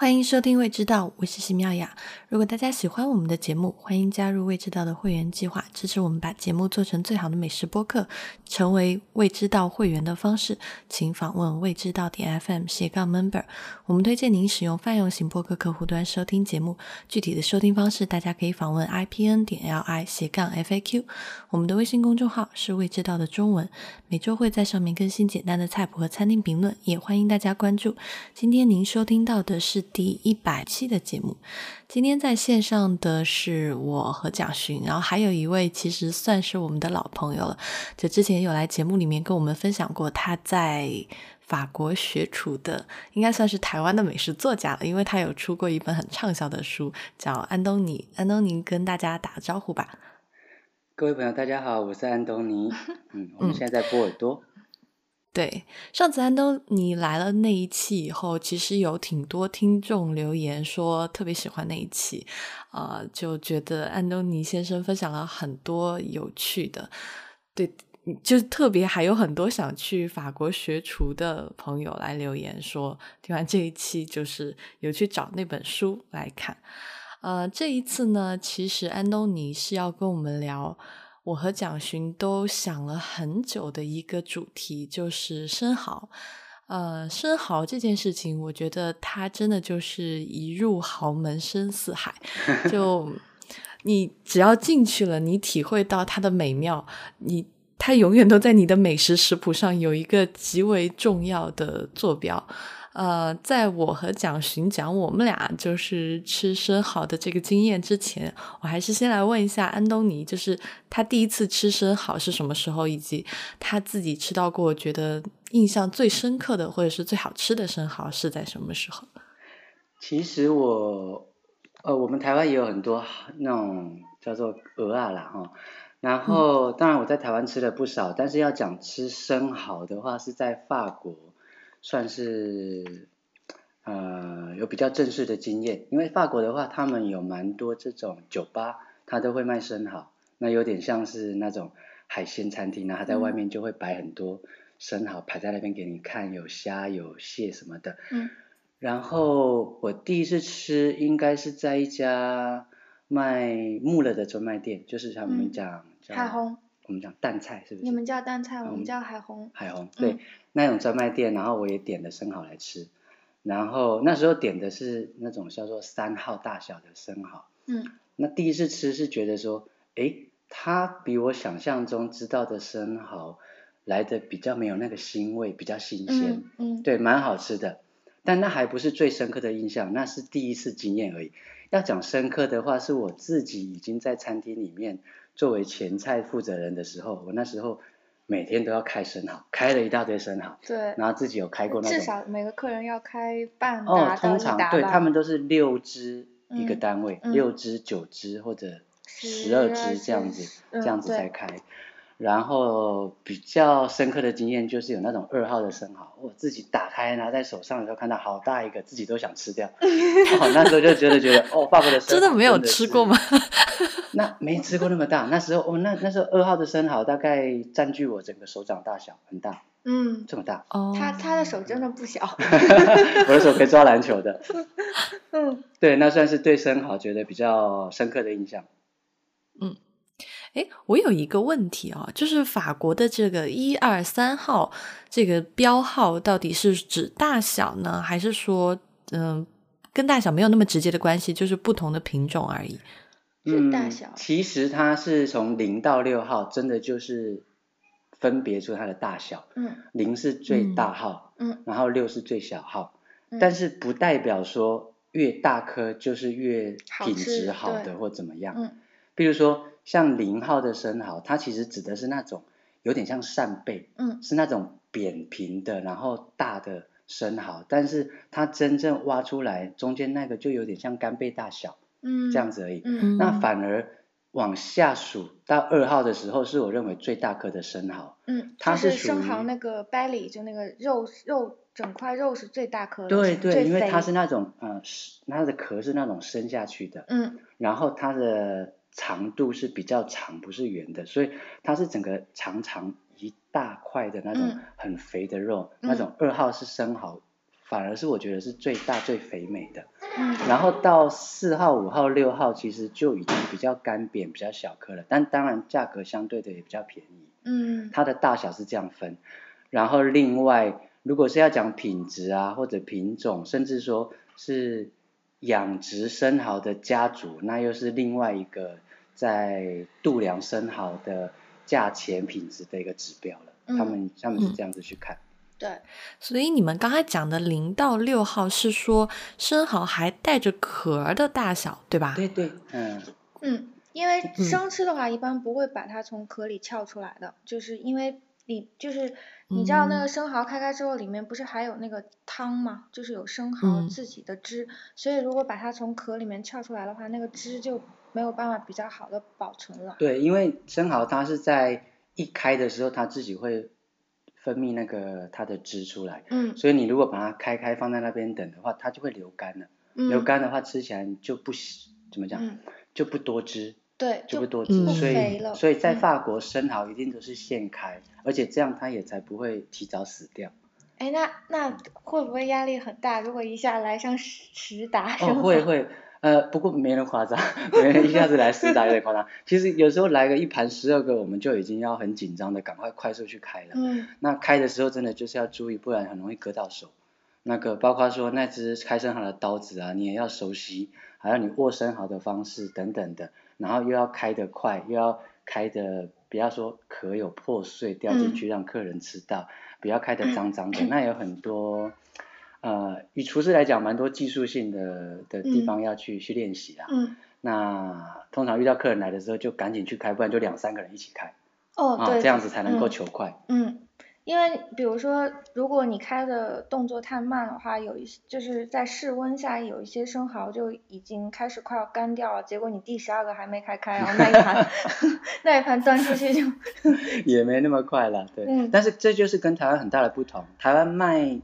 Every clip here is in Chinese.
欢迎收听《未知道》，我是席妙雅。如果大家喜欢我们的节目，欢迎加入《未知道》的会员计划，支持我们把节目做成最好的美食播客。成为《未知道》会员的方式，请访问未知道点 FM 斜杠 Member。我们推荐您使用泛用型播客客户端收听节目。具体的收听方式，大家可以访问 IPN 点 LI 斜杠 FAQ。我们的微信公众号是《未知道》的中文，每周会在上面更新简单的菜谱和餐厅评论，也欢迎大家关注。今天您收听到的是。第一百期的节目，今天在线上的是我和蒋勋，然后还有一位其实算是我们的老朋友了，就之前有来节目里面跟我们分享过他在法国学厨的，应该算是台湾的美食作家了，因为他有出过一本很畅销的书，叫安东尼。安东尼跟大家打个招呼吧。各位朋友，大家好，我是安东尼。嗯，我们现在在波尔多。对，上次安东尼来了那一期以后，其实有挺多听众留言说特别喜欢那一期，啊，就觉得安东尼先生分享了很多有趣的，对，就特别还有很多想去法国学厨的朋友来留言说，听完这一期就是有去找那本书来看，呃，这一次呢，其实安东尼是要跟我们聊。我和蒋勋都想了很久的一个主题，就是生蚝。呃，生蚝这件事情，我觉得它真的就是一入豪门深似海。就你只要进去了，你体会到它的美妙，你它永远都在你的美食食谱上有一个极为重要的坐标。呃，在我和蒋寻讲我们俩就是吃生蚝的这个经验之前，我还是先来问一下安东尼，就是他第一次吃生蚝是什么时候，以及他自己吃到过觉得印象最深刻的或者是最好吃的生蚝是在什么时候？其实我，呃，我们台湾也有很多那种叫做鹅啊啦哈，然后当然我在台湾吃了不少，但是要讲吃生蚝的话，是在法国。算是呃有比较正式的经验，因为法国的话，他们有蛮多这种酒吧，他都会卖生蚝，那有点像是那种海鲜餐厅，然后在外面就会摆很多生蚝排在那边给你看，有虾有蟹什么的。嗯。然后我第一次吃应该是在一家卖木了的专卖店，就是他们讲海虹。我们讲淡菜是不是？你们叫淡菜，我们叫海虹。海虹对，那种专卖店，然后我也点了生蚝来吃，然后那时候点的是那种叫做三号大小的生蚝。嗯。那第一次吃是觉得说，哎，它比我想象中知道的生蚝来的比较没有那个腥味，比较新鲜。嗯。对，蛮好吃的，但那还不是最深刻的印象，那是第一次经验而已。要讲深刻的话，是我自己已经在餐厅里面。作为前菜负责人的时候，我那时候每天都要开生蚝，开了一大堆生蚝。对。然后自己有开过那种。至少每个客人要开半哦，通常对他们都是六只一个单位，六只、九只或者十二只这样子，这样子才开。然后比较深刻的经验就是有那种二号的生蚝，我自己打开拿在手上的时候看到好大一个，自己都想吃掉。哦，那时候就觉得觉得哦，法国的真的没有吃过吗？那没吃过那么大，那时候哦，那那时候二号的生蚝大概占据我整个手掌大小，很大。嗯，这么大。哦。他他的手真的不小。我的手可以抓篮球的。嗯。对，那算是对生蚝觉得比较深刻的印象。嗯。哎，我有一个问题啊，就是法国的这个一二三号这个标号到底是指大小呢，还是说嗯跟大小没有那么直接的关系，就是不同的品种而已？是大小。其实它是从零到六号，真的就是分别出它的大小。嗯。零是最大号。嗯。然后六是最小号。嗯。但是不代表说越大颗就是越品质好的或怎么样。嗯。比如说。像零号的生蚝，它其实指的是那种有点像扇贝，嗯，是那种扁平的，然后大的生蚝，但是它真正挖出来中间那个就有点像干贝大小，嗯，这样子而已。嗯，那反而往下数到二号的时候，是我认为最大颗的生蚝。嗯，它是生蚝那个 belly 就那个肉肉整块肉是最大颗的，对对，因为它是那种嗯，它的壳是那种伸下去的，嗯，然后它的。长度是比较长，不是圆的，所以它是整个长长一大块的那种很肥的肉，那种二号是生蚝反而是我觉得是最大最肥美的。嗯。然后到四号、五号、六号，其实就已经比较干扁、比较小颗了，但当然价格相对的也比较便宜。嗯。它的大小是这样分，然后另外如果是要讲品质啊，或者品种，甚至说是养殖生蚝的家族，那又是另外一个在度量生蚝的价钱品质的一个指标了。嗯他们他们是这样子去看。对，所以你们刚才讲的零到六号是说生蚝还带着壳的大小，对吧？对对，嗯，嗯，因为嗯生吃的话，一般不会把它从壳里撬出来的，就是因为里就是你知道那嗯个生蚝开开之后，里面不是还有那个汤吗？就是有生蚝嗯自己的汁，所以如果把它从壳里面撬出来的话，那个汁就没有办法比较好的保存了。对，因为生蚝它是在一开的时候，它自己会分泌那个它的汁出来，嗯所以你如果把它开开放在那边等的话，它就会流干了。流嗯干的话，吃起来就不怎么讲，嗯，就不多汁，对，就就不多汁，不所。以所以在嗯法国生蚝一定都是现开，而且这样它也才不会提早死掉。哎，那那会不会压力很大？如果一下来上十十打哦，会会，呃，不过没人夸张，没人一下子来十打有点夸张。其实有时候来个一盘十二个，我们就已经要很紧张的赶快快速去开了。嗯那开的时候真的就是要注意，不然很容易割到手。那个包括说那只开生蚝的刀子啊，你也要熟悉，还有你握生蚝的方式等等的，然后又要开得快，又要开的不要说壳有破碎掉进去让客人吃到，不要开得脏脏的，那有很多。呃，以厨师来讲，蛮多技术性的的地方要去、去练习啦。嗯，那通常遇到客人来的时候，就赶紧去开，不然就两三个人一起开哦，这样子才能够嗯求快。嗯，因为比如说，如果你开的动作太慢的话，有一些就是在室温下有一些生蚝就已经开始快要干掉了，结果你第十二个还没开开，然后那一盘 那一盘端出去就，也没那么快了，对。嗯但是这就是跟台湾很大的不同。台湾卖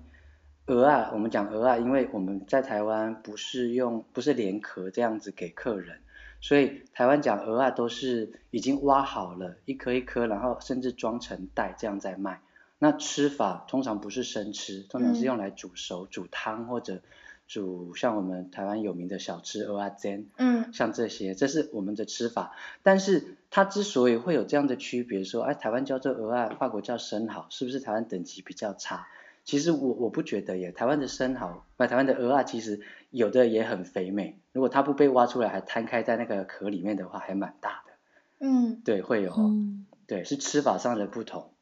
鹅啊，我们讲鹅啊，因为我们在台湾不是用不是连壳这样子给客人，所以台湾讲鹅啊都是已经挖好了，一颗一颗，然后甚至装成袋这样在卖。那吃法通常不是生吃，通常是嗯用来煮熟、煮汤或者煮像我们台湾有名的小吃蚵仔煎，嗯像这些，这是我们的吃法。但是它之所以会有这样的区别，说哎，台湾叫做蚵仔，法国叫生蚝，是不是台湾等级比较差？其实我我不觉得耶，台湾的生蚝，不，台湾的鹅啊，其实有的也很肥美。如果它不被挖出来，还摊开在那个壳里面的话，还蛮大的。嗯，对，会有，嗯，对，是吃法上的不同。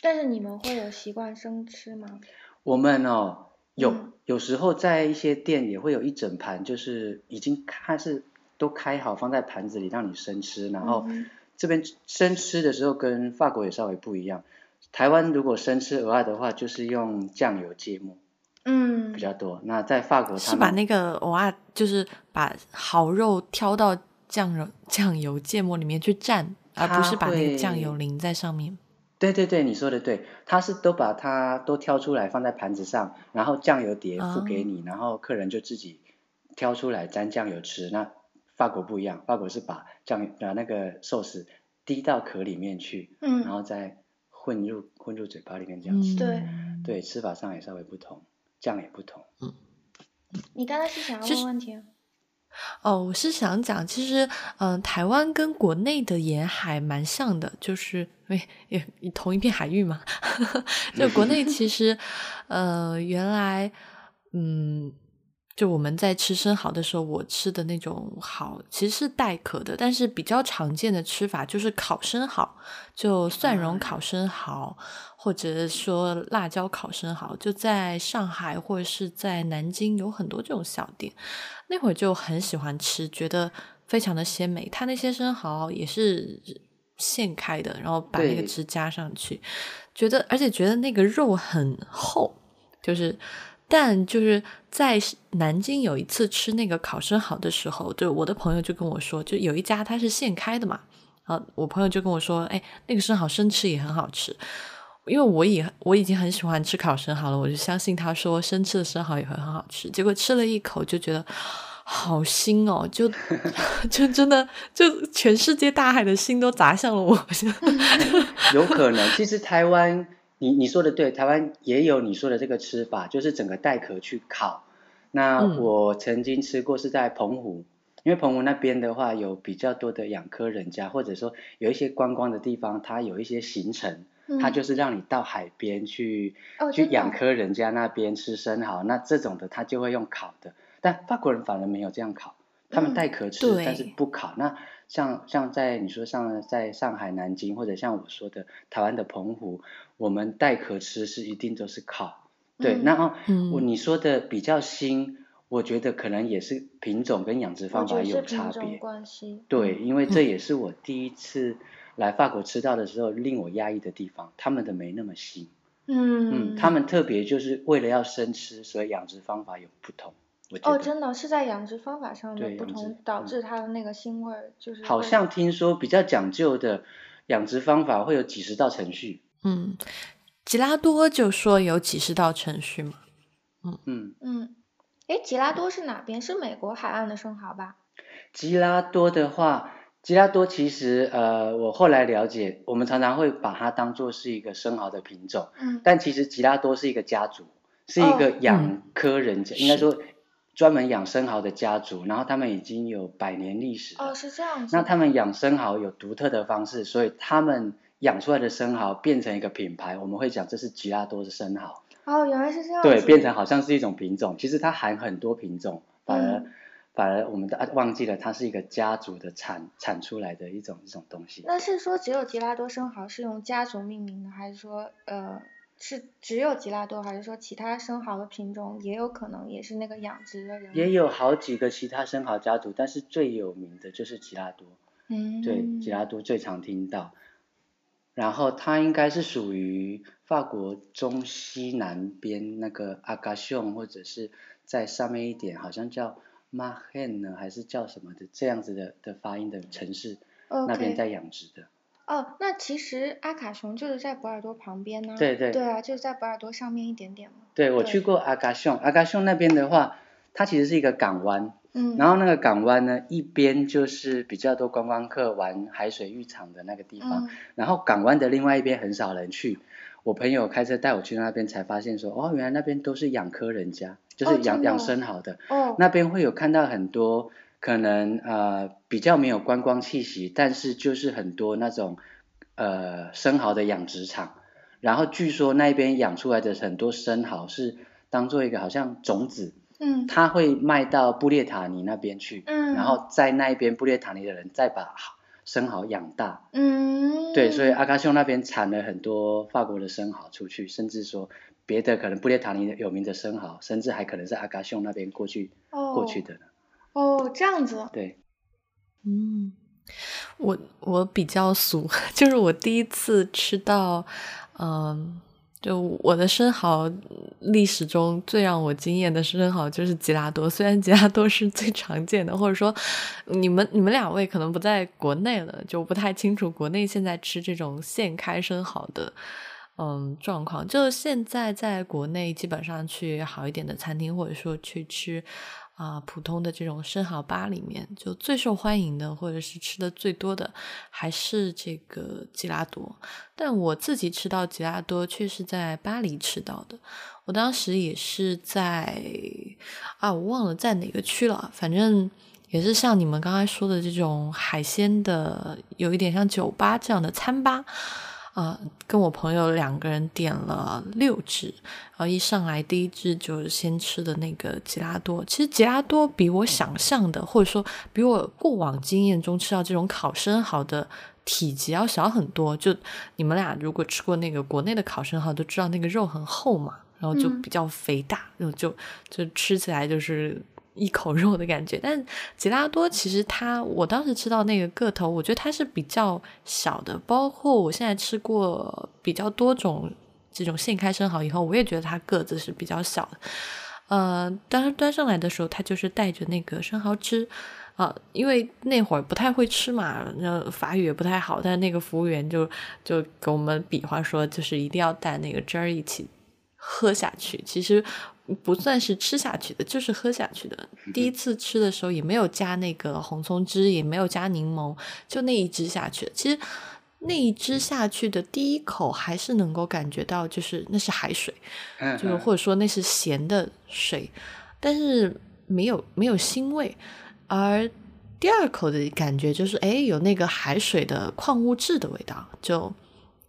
但是你们会有习惯生吃吗？我们哦，有、嗯有时候在一些店也会有一整盘，就是已经开是都开好放在盘子里让你生吃，然后嗯这边生吃的时候跟法国也稍微不一样。台湾如果生吃鹅啊的话，就是用酱油芥末嗯比较多。那在法国他们是把那个哇，就是把蚝肉挑到酱油酱油芥末里面去蘸，而不是把那个酱油淋在上面。对对对，你说的对，他是都把它都挑出来放在盘子上，然后酱油碟付给你，然后客人就自己挑出来沾酱油吃。那法国不一样，法国是把酱把那个寿司滴到壳里面去，然嗯后再混入混入嘴巴里面这样吃。对嗯对，吃法上也稍微不同，酱也不同。你刚才是想要问问题啊？哦，我是想讲，其实，嗯、台湾跟国内的沿海蛮像的，就是因为也同一片海域嘛。就国内其实，呃，原来，嗯，就我们在吃生蚝的时候，我吃的那种蚝其实是带壳的，但是比较常见的吃法就是烤生蚝，就蒜蓉烤生蚝，或者说辣椒烤生蚝，就在上海或者是在南京有很多这种小店。那会儿就很喜欢吃，觉得非常的鲜美。它那些生蚝也是现开的，然后把那个汁加上去，觉得而且觉得那个肉很厚，就是。但就是在南京有一次吃那个烤生蚝的时候，就我的朋友就跟我说，就有一家它是现开的嘛，啊，我朋友就跟我说，哎，那个生蚝生吃也很好吃。因为我也我已经很喜欢吃烤生蚝了，我就相信他说生吃的生蚝也会很好吃。结果吃了一口就觉得好腥哦，就 就真的就全世界大海的心都砸向了我。有可能，其实台湾你你说的对，台湾也有你说的这个吃法，就是整个带壳去烤。那嗯。我曾经吃过是在澎湖，因为澎湖那边的话有比较多的养科人家，或者说有一些观光的地方，它有一些行程，它嗯就是让你到海边去、去养科人家那边吃生蚝，那这种的他就会用烤的，但法国人反而没有这样烤，他们嗯带壳吃，对。但是不烤。那像像在你说像在上海、南京，或者像我说的台湾的澎湖，我们带壳吃是一定都是烤。对，嗯那哦，嗯我你说的比较新，我觉得可能也是品种跟养殖方法有差种别。关系。对，嗯因为这也是我第一次来法国吃到的时候令我压抑的地方，他们的没那么新。嗯嗯，他们特别就是为了要生吃，所以养殖方法有不同。哦，真的是在养殖方法上的不同，导嗯致它的那个腥味儿就是好像听说比较讲究的养殖方法会有几十道程序。嗯，吉拉多就说有几十道程序嘛。嗯，嗯嗯，诶，吉拉多是哪边？是美国海岸的生蚝吧？吉拉多的话，吉拉多其实呃，我后来了解，我们常常会把它当做是一个生蚝的品种，嗯但其实吉拉多是一个家族，是一个哦养科人家，是应该说专门养生蚝的家族，然后他们已经有百年历史。哦，是这样子。那他们养生蚝有独特的方式，所以他们养出来的生蚝变成一个品牌，我们会讲这是吉拉多的生蚝，哦，原来是这样。对，变成好像是一种品种，其实它含很多品种，反而、嗯反而我们的、啊、忘记了它是一个家族的产产出来的一种一种东西。那是说只有吉拉多生蚝是用家族命名的，还是说呃是只有吉拉多，还是说其他生蚝的品种也有可能也是那个养殖的人？也有好几个其他生蚝家族，但是最有名的就是吉拉多。嗯，对，吉拉多最常听到。然后它应该是属于法国中西南边那个阿嘎雄，或者是在上面一点，好像叫马 hen 呢，还是叫什么的这样子的的发音的城市那边在养殖的。哦，那其实阿卡雄就是在博尔多旁边呢、对对对啊，就是在博尔多上面一点点嘛。对我去过阿嘎雄，阿嘎雄那边的话，它其实是一个港湾，嗯，然后那个港湾呢，一边就是比较多观光客玩海水浴场的那个地方，嗯然后港湾的另外一边很少人去。我朋友开车带我去那边，才发现说，哦，原来那边都是养科人家，就是养、养生蚝的。哦，那边会有看到很多可能呃比较没有观光气息，但是就是很多那种呃生蚝的养殖场。然后据说那边养出来的很多生蚝是当做一个好像种子，嗯。它会卖到布列塔尼那边去，嗯，然后在那边布列塔尼的人再把生蚝养大。嗯，对，所以阿卡秀那边产了很多法国的生蚝出去，甚至说别的可能布列塔尼有名的生蚝，甚至还可能是阿卡秀那边过去、哦。过去的呢。哦，这样子，对，嗯，我我比较俗，就是我第一次吃到，嗯，就我的生蚝历史中最让我惊艳的生蚝就是吉拉多。虽然吉拉多是最常见的，或者说你们你们两位可能不在国内了，就不太清楚国内现在吃这种现开生蚝的。嗯，状况就现在在国内，基本上去好一点的餐厅，或者说去吃啊、普通的这种生蚝吧里面，就最受欢迎的或者是吃的最多的还是这个吉拉多。但我自己吃到吉拉多，却是在巴黎吃到的。我当时也是在啊，我忘了在哪个区了，反正也是像你们刚才说的这种海鲜的，有一点像酒吧这样的餐吧。啊、跟我朋友两个人点了六只，然后一上来第一只就是先吃的那个吉拉多。其实吉拉多比我想象的，或者说比我过往经验中吃到这种烤生蚝的体积要小很多。就你们俩如果吃过那个国内的烤生蚝，都知道那个肉很厚嘛，然后就嗯比较肥大，然后就就吃起来就是。一口肉的感觉，但吉拉多其实它，我当时吃到那个个头，我觉得它是比较小的。包括我现在吃过比较多种这种现开生蚝以后，我也觉得它个子是比较小的。呃，当时端上来的时候，它就是带着那个生蚝汁啊、因为那会儿不太会吃嘛，那法语也不太好，但那个服务员就就给我们比划说，就是一定要带那个汁儿一起喝下去。其实不算是吃下去的，就是喝下去的。第一次吃的时候也没有加那个红葱汁，也没有加柠檬，就那一支下去。其实那一支下去的第一口还是能够感觉到，就是那是海水，就是或者说那是咸的水，但是没有没有腥味，而第二口的感觉就是，哎，有那个海水的矿物质的味道，就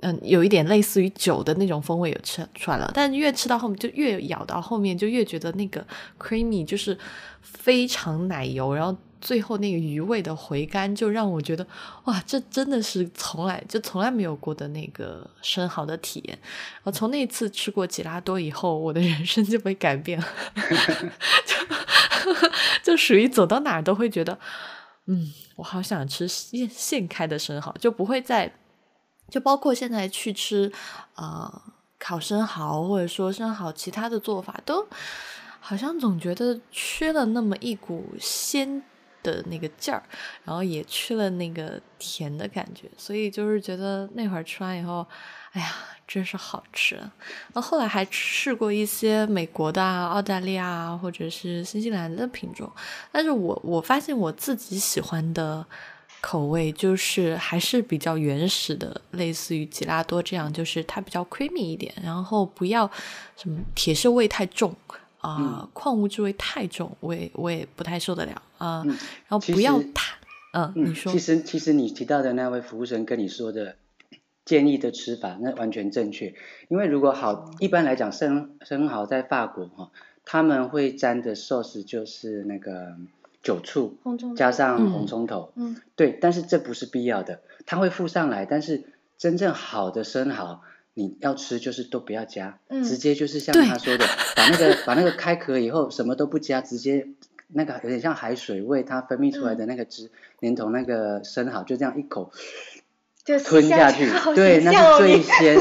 嗯，有一点类似于酒的那种风味有吃出来了，但越吃到后面就越咬到后面就越觉得那个 creamy 就是非常奶油，然后。最后那个鱼味的回甘，就让我觉得哇，这真的是从来就从来没有过的那个生蚝的体验。然后从那次吃过吉拉多以后，我的人生就被改变了，就就属于走到哪儿都会觉得，嗯，我好想吃现现开的生蚝，就不会再就包括现在去吃啊烤生蚝，或者说生蚝其他的做法，都好像总觉得缺了那么一股鲜。的那个劲儿，然后也去了那个甜的感觉，所以就是觉得那会儿吃完以后，哎呀，真是好吃。那后来还试过一些美国的、澳大利亚或者是新西兰的品种，但是我我发现我自己喜欢的口味就是还是比较原始的，类似于吉拉多这样，就是它比较 creamy 一点，然后不要什么铁锈味太重。啊，矿物质味太重，我也我也不太受得了啊。然后不要太，嗯，你说。其实其实你提到的那位服务生跟你说的建议的吃法，那完全正确。因为如果好，一般来讲生生蚝在法国哈，他们会沾的 sauce 就是那个酒醋，加上红葱头。嗯。对，但是这不是必要的，它会附上来。但是真正好的生蚝。你要吃就是都不要加，直接就是像他说的，把那个把那个开壳以后什么都不加，直接那个有点像海水味，它分泌出来的那个汁，连同那个生蚝就这样一口吞下去，对，那是最鲜，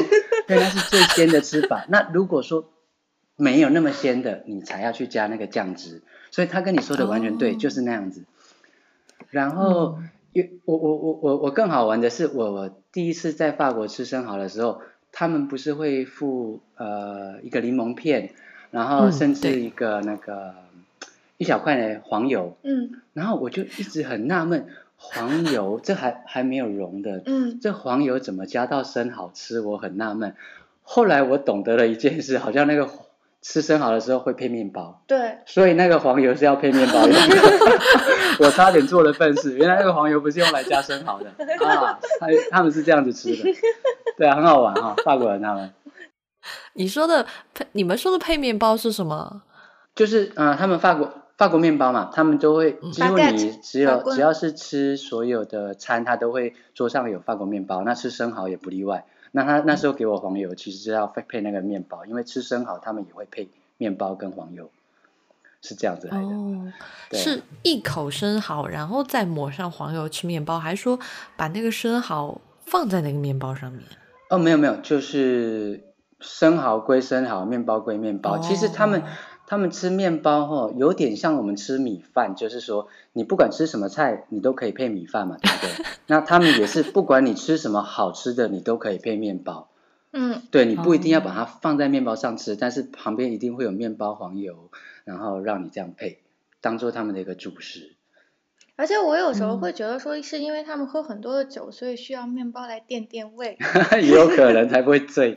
对，那是最鲜的吃法。那如果说没有那么鲜的，你才要去加那个酱汁。所以他跟你说的完全对，就是那样子。然后，我我我我我更好玩的是，我我第一次在法国吃生蚝的时候。他们不是会附呃一个柠檬片，然后甚至一个那个一小块的黄油，嗯，然后我就一直很纳闷，黄油这还还没有融的，嗯，这黄油怎么加到生蚝吃？我很纳闷。后来我懂得了一件事，好像那个吃生蚝的时候会配面包，对，所以那个黄油是要配面包的。我差点做了笨事，原来那个黄油不是用来加生蚝的 啊，他他们是这样子吃的。对啊，很好玩哈，法国人他们。你说的配，你们说的配面包是什么？就是啊，他们法国法国面包嘛，他们都会几乎你只有只要是吃所有的餐，他都会桌上有法国面包，那吃生蚝也不例外。那他那时候给我黄油，其实是要配配那个面包，因为吃生蚝他们也会配面包跟黄油，是这样子来的。哦，是一口生蚝，然后再抹上黄油吃面包，还是说把那个生蚝放在那个面包上面？哦，没有没有，就是生蚝归生蚝，面包归面包。其实他们他们吃面包哈，有点像我们吃米饭，就是说你不管吃什么菜，你都可以配米饭嘛，对不对？那他们也是，不管你吃什么好吃的，你都可以配面包。嗯，对，你不一定要把它放在面包上吃，但是旁边一定会有面包、黄油，然后让你这样配，当做他们的一个主食。而且我有时候会觉得说，是因为他们喝很多的酒，所以需要面包来垫垫胃。也有可能才不会醉。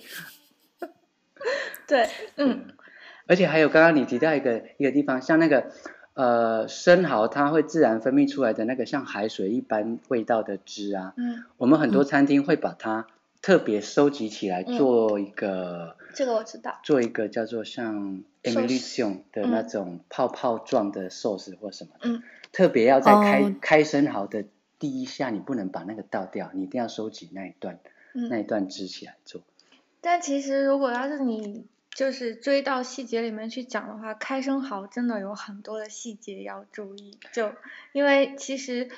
对，嗯。而且还有刚刚你提到一个一个地方，像那个呃生蚝，它会自然分泌出来的那个像海水一般味道的汁啊。嗯。我们很多餐厅会把它特别收集起来做一个。这个我知道。做一个叫做像 emulsion 的那种泡泡状的 sauce 或什么。嗯。特别要在开开生蚝的第一下，你不能把那个倒掉，你一定要收集那一段，那一段支起来做。但其实如果要是你就是追到细节里面去讲的话，开生蚝真的有很多的细节要注意，就因为其实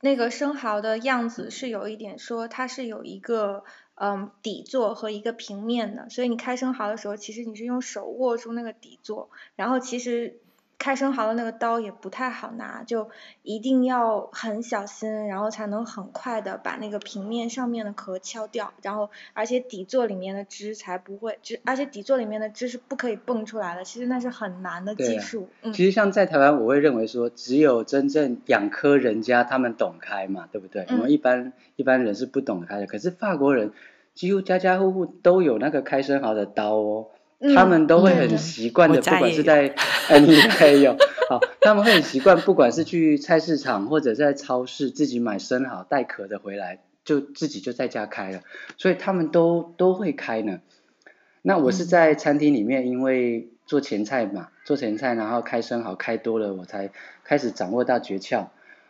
那个生蚝的样子是有一点说它是有一个嗯底座和一个平面的，所以你开生蚝的时候，其实你是用手握住那个底座，然后其实。开生蚝的那个刀也不太好拿，就一定要很小心，然后才能很快的把那个平面上面的壳敲掉，然后而且底座里面的汁才不会，就而且底座里面的汁是不可以蹦出来的，其实那是很难的技术。嗯，其实像在台湾，我会认为说，只有真正养科人家他们懂开嘛，对不对？我们一般一般人是不懂开的，可是法国人几乎家家户户都有那个开生蚝的刀哦。他们都会很习惯的，不管是在，哎，你也有，好，他们会很习惯，不管是去菜市场或者在超市自己买生蚝带壳的回来，就自己就在家开了，所以他们都都会开呢。那我是在餐厅里面，因为做前菜嘛，做前菜，然后开生蚝开多了，我才开始掌握到诀窍。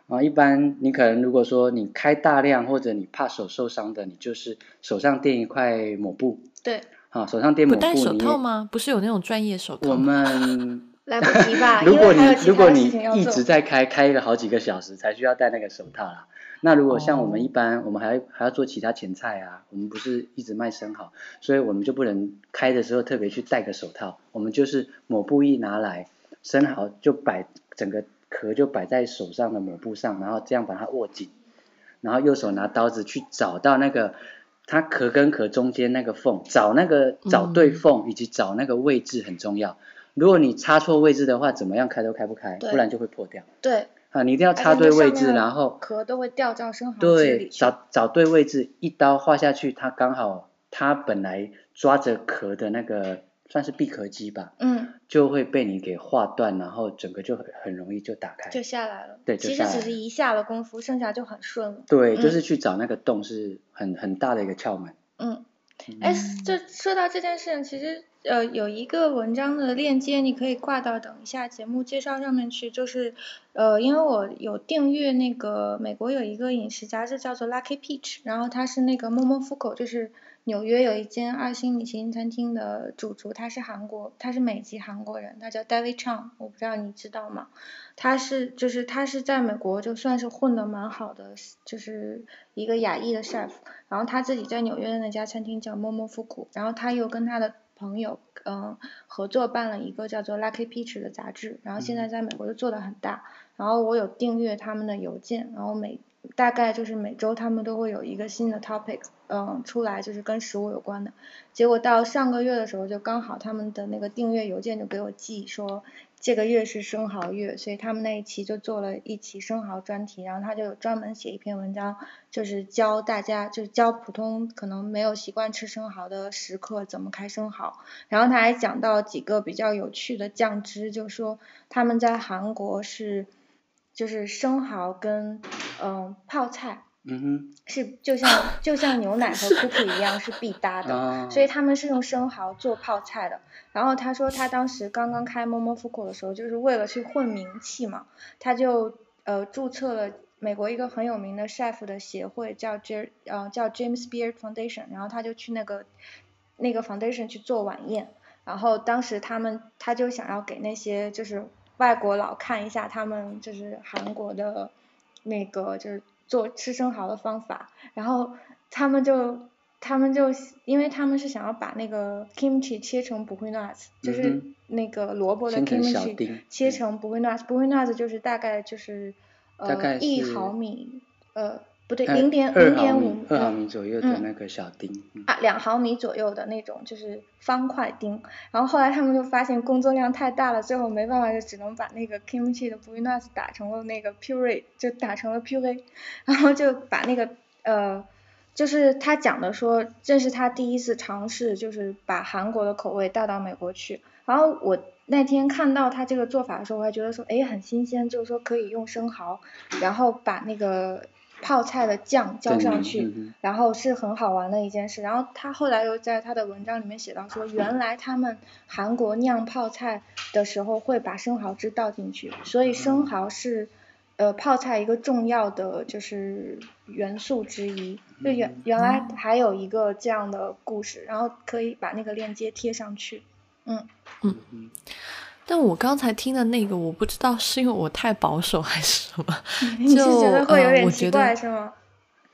啊，一般你可能如果说你开大量或者你怕手受伤的，你就是手上垫一块抹布。对。啊，手上垫抹布，不戴手套吗？不是有那种专业手套？我们 来不及吧？如果你如果你一直在开，开了好几个小时才需要戴那个手套啦。那如果像我们一般，我们还还要做其他前菜啊，我们不是一直卖生蚝，所以我们就不能开的时候特别去戴个手套。我们就是抹布一拿来，生蚝就摆整个壳就摆在手上的抹布上，然后这样把它握紧，然后右手拿刀子去找到那个。它壳跟壳中间那个缝，找那个找对缝以及找那个位置很重要。如果你插错位置的话，怎么样开都开不开，不然就会破掉。对。啊，你一定要插对位置，然后壳都会掉到生蚝对，找找对位置，一刀划下去，它刚好它本来抓着壳的那个。算是闭壳肌吧，嗯，就会被你给划断，然后整个就很很容易就打开，就下来了。对，其实只是一下的功夫，剩下就很顺了。对，就是去找那个洞是很很大的一个窍门。嗯，哎，就说到这件事情，其实呃有一个文章的链接，你可以挂到等一下节目介绍上面去，就是呃因为我有订阅那个美国有一个饮食杂志叫做 Lucky Peach，然后它是那个 Momofuku，就是。纽约有一间二星米其林餐厅的主厨，他是韩国，他是美籍韩国人，他叫 David Chang，我不知道你知道吗？他是就是他是在美国就算是混的蛮好的，就是一个亚裔的 chef，然后他自己在纽约的那家餐厅叫 Momo Fuku，然后他又跟他的朋友嗯合作办了一个叫做 Lucky Peach 的杂志，然后现在在美国就做的很大，然后我有订阅他们的邮件，然后每大概就是每周他们都会有一个新的 topic。嗯，出来就是跟食物有关的，结果到上个月的时候，就刚好他们的那个订阅邮件就给我寄说，这个月是生蚝月，所以他们那一期就做了一期生蚝专题，然后他就专门写一篇文章，就是教大家，就是教普通可能没有习惯吃生蚝的食客怎么开生蚝，然后他还讲到几个比较有趣的酱汁，就说他们在韩国是，就是生蚝跟嗯泡菜。嗯哼，是就像就像牛奶和 cookie 一样是必搭的，所以他们是用生蚝做泡菜的。然后他说他当时刚刚开 Momo Fuku 的时候，就是为了去混名气嘛，他就呃注册了美国一个很有名的 chef 的协会，叫 J 呃叫 James Beard Foundation，然后他就去那个那个 foundation 去做晚宴。然后当时他们他就想要给那些就是外国佬看一下他们就是韩国的那个就是。做吃生蚝的方法，然后他们就他们就因为他们是想要把那个 kimchi 切成不会 nuts，就是那个萝卜的 kimchi 切成不会 nuts，不会 nuts 就是大概就是呃一毫米呃。不对，零点零点五二毫米左右的那个小钉啊，两毫米左右的那种就是方块钉。然后后来他们就发现工作量太大了，最后没办法就只能把那个 kimchi 的 b u i n a s 打成了那个 puree，就打成了 puree，然后就把那个呃，就是他讲的说这是他第一次尝试，就是把韩国的口味带到美国去。然后我那天看到他这个做法的时候，我还觉得说哎很新鲜，就是说可以用生蚝，然后把那个。泡菜的酱浇上去，然后是很好玩的一件事。然后他后来又在他的文章里面写到说，原来他们韩国酿泡菜的时候会把生蚝汁倒进去，所以生蚝是呃泡菜一个重要的就是元素之一。就原原来还有一个这样的故事，然后可以把那个链接贴上去。嗯嗯嗯。但我刚才听的那个，我不知道是因为我太保守还是什么，就觉得会有点奇怪是吗？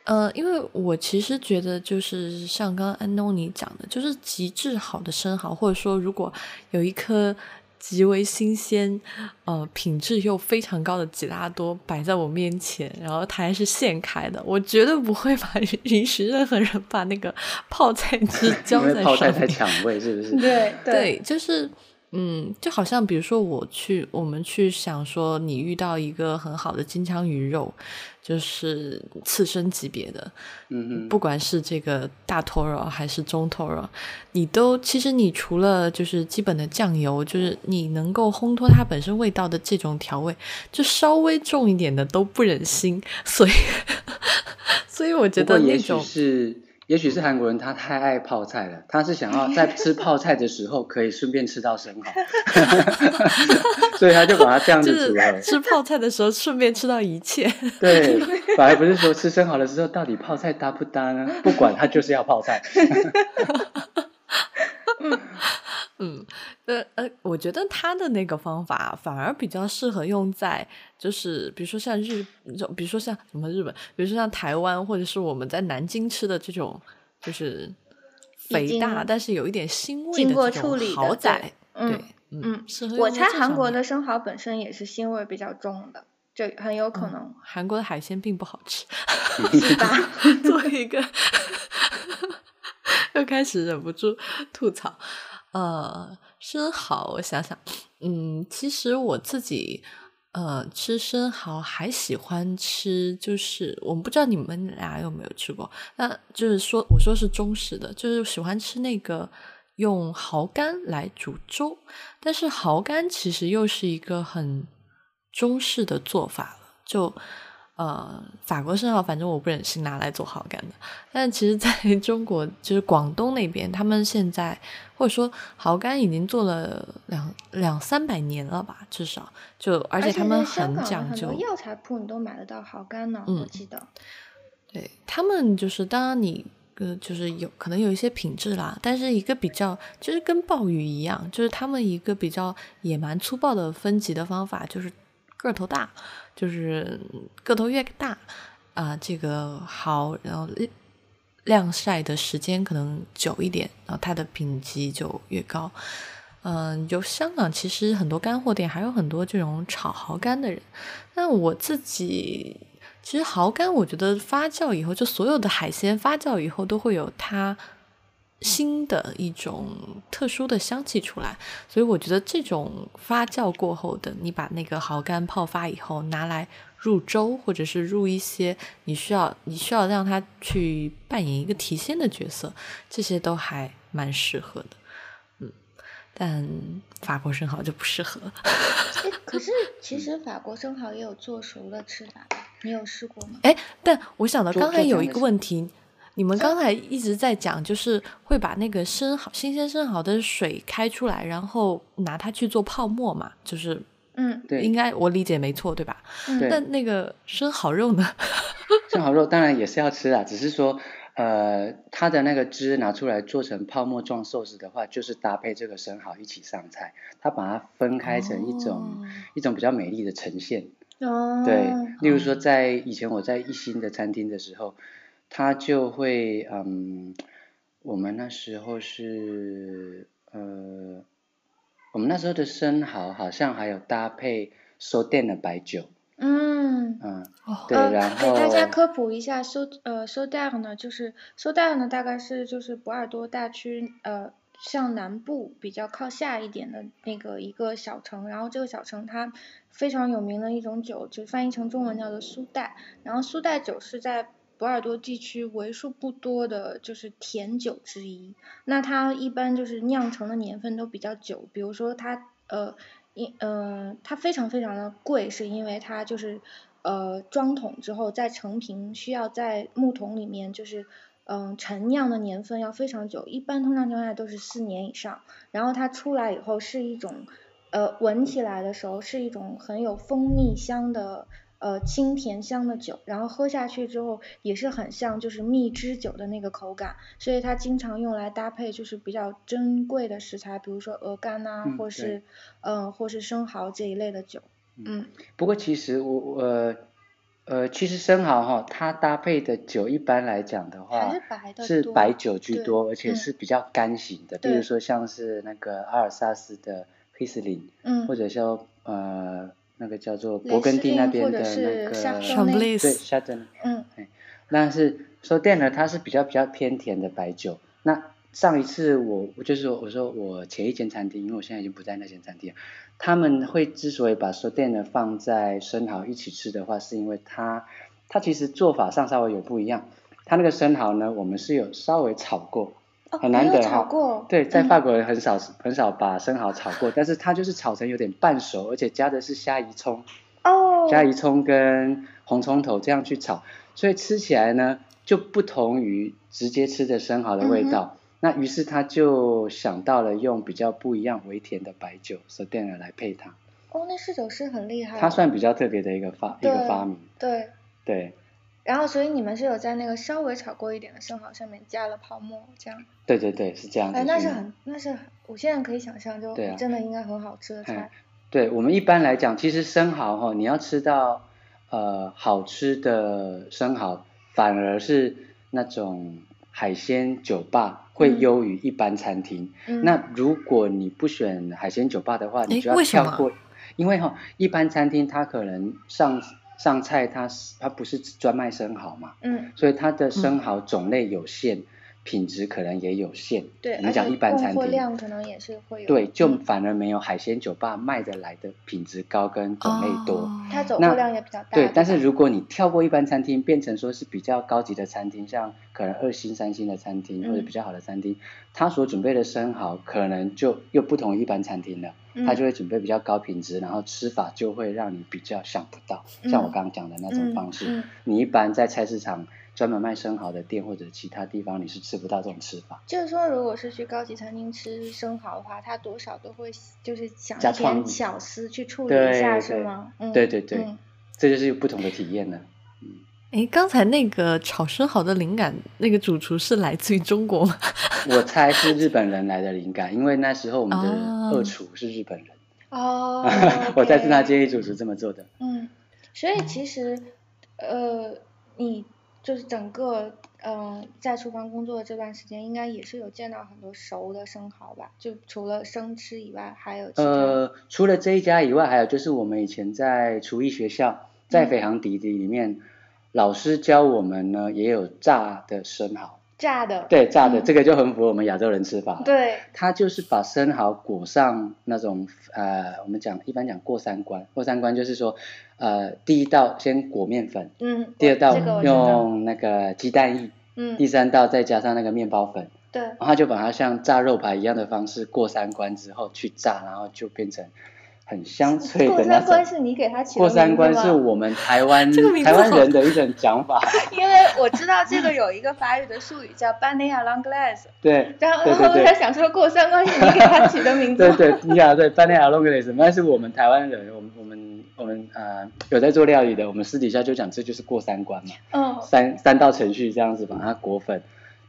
呃，因为我其实觉得就是像刚刚安东尼讲的，就是极致好的生蚝，或者说如果有一颗极为新鲜，呃，品质又非常高的吉拉多摆在我面前，然后它还是现开的，我绝对不会把 允许任何人把那个泡菜汁 浇在上面。泡菜太抢味，是不是？对对，就是。嗯，就好像比如说我去，我们去想说，你遇到一个很好的金枪鱼肉，就是刺身级别的，嗯不管是这个大头肉还是中头肉，你都其实你除了就是基本的酱油，就是你能够烘托它本身味道的这种调味，就稍微重一点的都不忍心，所以 所以我觉得那种是。也许是韩国人，他太爱泡菜了，他是想要在吃泡菜的时候可以顺便吃到生蚝，所以他就把它这样子组合。吃泡菜的时候顺便吃到一切。对，反而不是说吃生蚝的时候到底泡菜搭不搭呢？不管他就是要泡菜。嗯，呃呃，我觉得他的那个方法反而比较适合用在，就是比如说像日，就比如说像什么日本，比如说像台湾，或者是我们在南京吃的这种，就是肥大但是有一点腥味的这种蚝仔，对，嗯，我猜韩国的生蚝本身也是腥味比较重的，这很有可能。韩国的海鲜并不好吃，是吧？作为一个，又开始忍不住吐槽。呃，生蚝，我想想，嗯，其实我自己，呃，吃生蚝还喜欢吃，就是我们不知道你们俩有没有吃过，那就是说，我说是中式的，就是喜欢吃那个用蚝干来煮粥，但是蚝干其实又是一个很中式的做法了，就。呃，法国生蚝，反正我不忍心拿来做蚝干的。但其实在 中国，就是广东那边，他们现在或者说蚝干已经做了两两三百年了吧，至少就而且他们很讲究。药材铺你都买得到蚝干呢，我记得。对他们就是，当然你呃，就是有可能有一些品质啦，但是一个比较，就是跟鲍鱼一样，就是他们一个比较野蛮粗暴的分级的方法，就是个头大。就是个头越大啊，这个好，然后晾晒的时间可能久一点，然后它的品级就越高。嗯，就香港其实很多干货店还有很多这种炒蚝干的人。但我自己其实蚝干，我觉得发酵以后，就所有的海鲜发酵以后都会有它。新的一种特殊的香气出来，所以我觉得这种发酵过后的，你把那个蚝干泡发以后拿来入粥，或者是入一些你需要你需要让它去扮演一个提鲜的角色，这些都还蛮适合的。嗯，但法国生蚝就不适合。可是其实法国生蚝也有做熟的吃法，你有试过吗？哎，但我想到刚才有一个问题。你们刚才一直在讲，就是会把那个生蚝、新鲜生蚝的水开出来，然后拿它去做泡沫嘛？就是，嗯，对，应该我理解没错，对吧？嗯。但那个生蚝肉呢？生蚝肉当然也是要吃啊，只是说，呃，它的那个汁拿出来做成泡沫状寿司的话，就是搭配这个生蚝一起上菜，它把它分开成一种一种比较美丽的呈现。哦。对，例如说，在以前我在一星的餐厅的时候。他就会，嗯，我们那时候是，呃，我们那时候的生蚝好像还有搭配收店的白酒。嗯。嗯。对，然后。给大家科普一下，收呃收店呢，就是收店呢，大概是就是博尔多大区呃向南部比较靠下一点的那个一个小城，然后这个小城它非常有名的一种酒，就翻译成中文叫做苏代，然后苏代酒是在。博尔多地区为数不多的就是甜酒之一，那它一般就是酿成的年份都比较久，比如说它呃，因呃它非常非常的贵，是因为它就是呃装桶之后再成瓶需要在木桶里面就是嗯陈酿的年份要非常久，一般通常情况下都是四年以上，然后它出来以后是一种呃闻起来的时候是一种很有蜂蜜香的。呃，清甜香的酒，然后喝下去之后也是很像就是蜜汁酒的那个口感，所以它经常用来搭配就是比较珍贵的食材，比如说鹅肝呐，或是嗯，或是生蚝这一类的酒。嗯。不过其实我呃呃，其实生蚝哈，它搭配的酒一般来讲的话，是白的，是白酒居多，而且是比较干型的，比如说像是那个阿尔萨斯的。Riesling，嗯或者说呃那个叫做雷勃艮第那边的那个夏少布雷对斯 c h a t e n 嗯但是说店呢，它是比较比较偏甜的白酒。那上一次我我就是说，我说我前一间餐厅，因为我现在已经不在那间餐厅了，他们会之所以把说店呢放在生蚝一起吃的话，是因为它它其实做法上稍微有不一样。它那个生蚝呢，我们是有稍微炒过，哦，很难得哈炒过，对，在嗯法国人很少很少把生蚝炒过，但是它就是炒成有点半熟，而且加的是虾夷葱。哦，虾夷葱跟红葱头这样去炒，所以吃起来呢就不同于直接吃的生蚝的味嗯道。那于是他就想到了用比较不一样微甜的白酒 s o d e n 来配它，哦，那侍酒师很厉害哦，它算比较特别的一个发一个发明。对。对然后，所以你们是有在那个稍微炒过一点的生蚝上面加了泡沫，这样。对对对，是这样子哎，那是很，那是我现在可以想象，就真的应该很好吃的哎菜。对我们一般来讲，其实生蚝哈，你要吃到呃好吃的生蚝，反而是那种海鲜酒吧会嗯优于一般餐厅。嗯，那如果你不选海鲜酒吧的话，你就要跳过，因为哈、一般餐厅它可能上上菜它是它不是专卖生蚝嘛，嗯，所以它的生蚝种类有限，品质可能也有限。对，我们讲一般餐厅，供货量可能也是会有。对，就嗯反而没有海鲜酒吧卖得来的品质高跟种类多。哦它走货量也比较大。对，但是如果你跳过一般餐厅，变成说是比较高级的餐厅，像可能二星、三星的餐厅或者嗯比较好的餐厅，它所准备的生蚝可能就又不同于一般餐厅了，它嗯就会准备比较高品质，然后吃法就会让你比较想不到，像我嗯刚刚讲的那种嗯方式，嗯你一般在菜市场专门卖生蚝的店或者其他地方，你是吃不到这种吃法。就是说，如果是去高级餐厅吃生蚝的话，它多少都会就是想一加创意点巧思去处理一下，是吗？嗯，对对对嗯这就是不同的体验了。诶，刚才那个炒生蚝的灵感，那个主厨是来自于中国吗？我猜是日本人来的灵感，因为那时候我们的哦二厨是日本人。哦我猜是他建议主厨这么做的。嗯，所以其实，呃，你就是整个嗯、呃在厨房工作的这段时间，应该也是有见到很多熟的生蚝吧？就除了生吃以外，还有其他。呃，除了这一家以外，还有就是我们以前在厨艺学校，在嗯飞航底里面，老师教我们呢，也有炸的生蚝。炸的。对，炸的、嗯这个就很符合我们亚洲人吃法。。对，它就是把生蚝裹上那种呃，我们讲一般讲过三关，过三关就是说，呃，第一道先裹面粉，嗯，第二道用那个鸡蛋液，嗯，第三道再加上那个面包粉，对，然后他就把它像炸肉排一样的方式过三关之后去炸，然后就变成很香脆过的那三关。是你给他起的过三名字吗？关是我们台湾台湾人的一种讲法，因为我知道这个有一个法语的术语叫 b a n e a l'anglaise，对然后对然后我对对在想说过三关是你给他起的名字对吗？对，你想对 b a n a l o n g l e s 那是我们台湾人，我们我们我们呃有在做料理的，我们私底下就讲这就是过三关嘛，嗯。三三道程序这样子把它裹粉，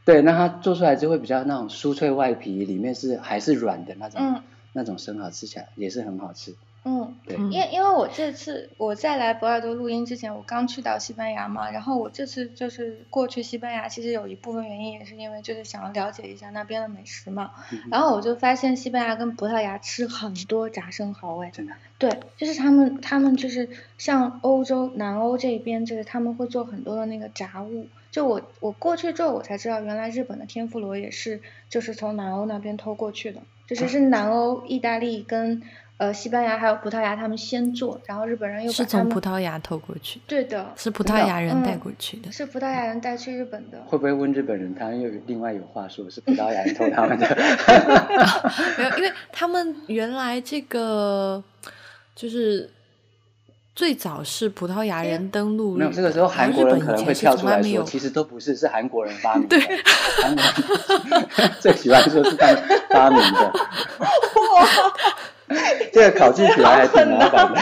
对，那它做出来就会比较那种酥脆外皮，里面是还是软的那种、嗯那种生蚝，吃起来也是很好吃，嗯。对。嗯因因为我这次我在来博尔多录音之前，我刚去到西班牙嘛，然后我这次就是过去西班牙，其实有一部分原因也是因为就是想要了解一下那边的美食嘛，嗯然后我就发现西班牙跟葡萄牙吃很多炸生蚝，哎，真的，对，就是他们他们就是像欧洲南欧这边，就是他们会做很多的那个炸物。就我我过去之后，我才知道原来日本的天妇罗也是就是从南欧那边偷过去的，就是是南欧、意大利跟呃西班牙还有葡萄牙他们先做，然后日本人又是从葡萄牙偷过去，对的，是葡萄牙人带嗯过去的。是葡萄牙人带去日本的。会不会问日本人？他又有另外有话说，是葡萄牙人偷他们的。没有，因为他们原来这个就是最早是葡萄牙人登陆日没有，这个时候韩国人可能会跳出来说，其实都不是，是韩国人发明的。韩国人 最喜欢说是他们发明的。这个考据起来还挺麻烦的。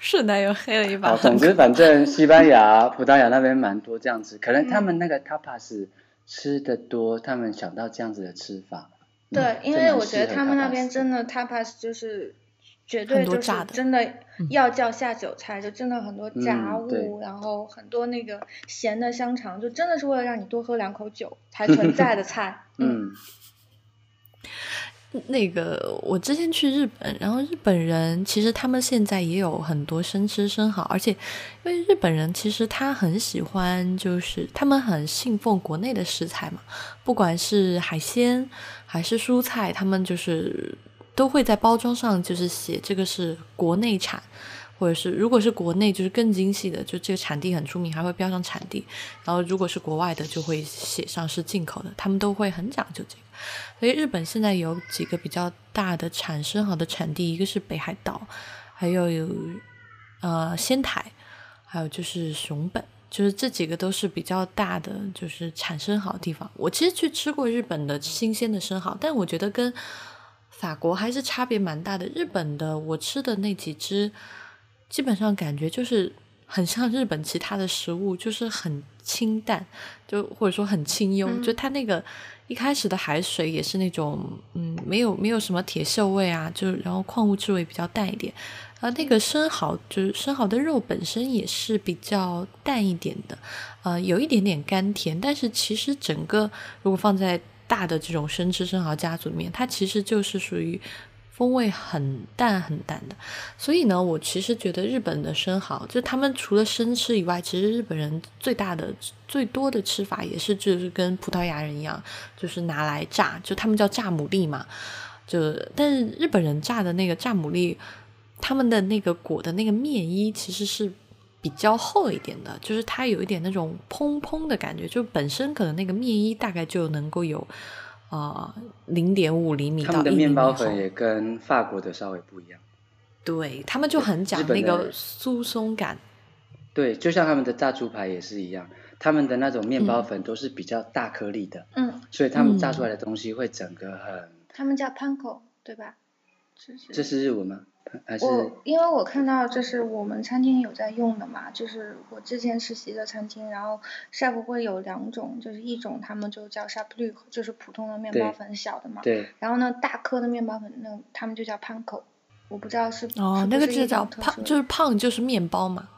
顺带又黑了一把好，。总之反正西班牙、葡萄牙那边蛮多这样子，可能他们那个 tapas 吃的多，他们想到这样子的吃法。对，因为我觉得他们那边真的 tapas 就是绝对就是很多炸的真的要叫下酒菜，就真的很多炸物，然后很多那个咸的香肠，就真的是为了让你多喝两口酒才存在的菜。嗯。嗯，那个我之前去日本，然后日本人其实他们现在也有很多生吃生蚝，而且因为日本人其实他很喜欢，就是他们很信奉国内的食材嘛，不管是海鲜还是蔬菜，他们就是都会在包装上就是写这个是国内产。或者是如果是国内就是更精细的，就这个产地很出名，还会标上产地。然后如果是国外的，就会写上是进口的，他们都会很讲究这个。所以日本现在有几个比较大的产生蚝的产地，一个是北海道，还有有呃仙台，还有就是熊本，就是这几个都是比较大的就是产生蚝的地方。我其实去吃过日本的新鲜的生蚝，但我觉得跟法国还是差别蛮大的。日本的我吃的那几只。基本上感觉就是很像日本其他的食物，就是很清淡，就或者说很清幽。就它那个一开始的海水也是那种，嗯，没有没有什么铁锈味啊，就然后矿物质味比较淡一点。啊，那个生蚝就是生蚝的肉本身也是比较淡一点的，呃，有一点点甘甜。但是其实整个如果放在大的这种生吃生蚝家族里面，它其实就是属于。风味很淡很淡的，所以呢，我其实觉得日本的生蚝，就他们除了生吃以外，其实日本人最大的、最多的吃法也是就是跟葡萄牙人一样，就是拿来炸，就他们叫炸牡蛎嘛。就但是日本人炸的那个炸牡蛎，他们的那个裹的那个面衣其实是比较厚一点的，就是它有一点那种蓬蓬的感觉，就本身可能那个面衣大概就能够有。啊，零点五厘米到一他们的面包粉也跟法国的稍微不一样。对他们就很讲那个酥松感。对，就像他们的炸猪排也是一样，他们的那种面包粉都是比较大颗粒的。嗯。所以他们炸出来的东西会整个很。他们叫 panko，对吧？这是日文吗？我因为我看到这是我们餐厅有在用的嘛，就是我之前实习的餐厅，然后 chef 会有两种，就是一种他们就叫 s h a p l u 就是普通的面包粉小的嘛，对。然后呢，大颗的面包粉那他们就叫 panko，我不知道是哦，那个就叫胖，就是胖就是面包嘛，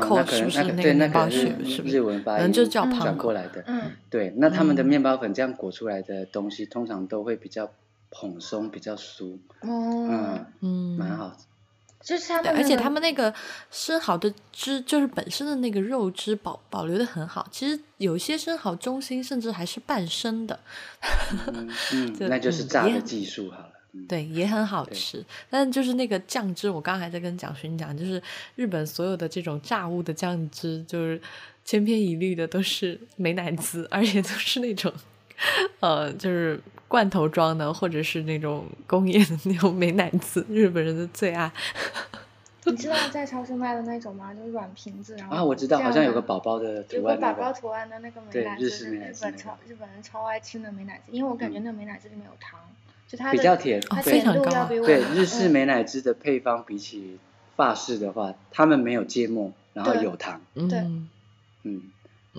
口是不是那个面包是是日文发音就叫转过来的，嗯，对，那他们的面包粉这样裹出来的东西，通常都会比较。蓬松比较酥，嗯嗯，蛮好。就是他们，而且他们那个生蚝的汁，就是本身的那个肉汁保保留的很好。其实有些生蚝中心甚至还是半生的，嗯，那就是炸的技术好了。对，也很好吃。但就是那个酱汁，我刚刚还在跟蒋勋讲，就是日本所有的这种炸物的酱汁，就是千篇一律的都是美乃滋，而且都是那种。呃，就是罐头装的，或者是那种工业的那种美乃滋，日本人的最爱。你知道在超市卖的那种吗？就是软瓶子，然后啊，我知道，好像有个宝宝的图案，有个宝宝图案的那个美乃滋，是日本超日本人超爱吃的美乃滋，因为我感觉那美乃滋里面有糖，就它比较甜，它非常高。对，日式美乃滋的配方比起法式的话，他们没有芥末，然后有糖。对，嗯。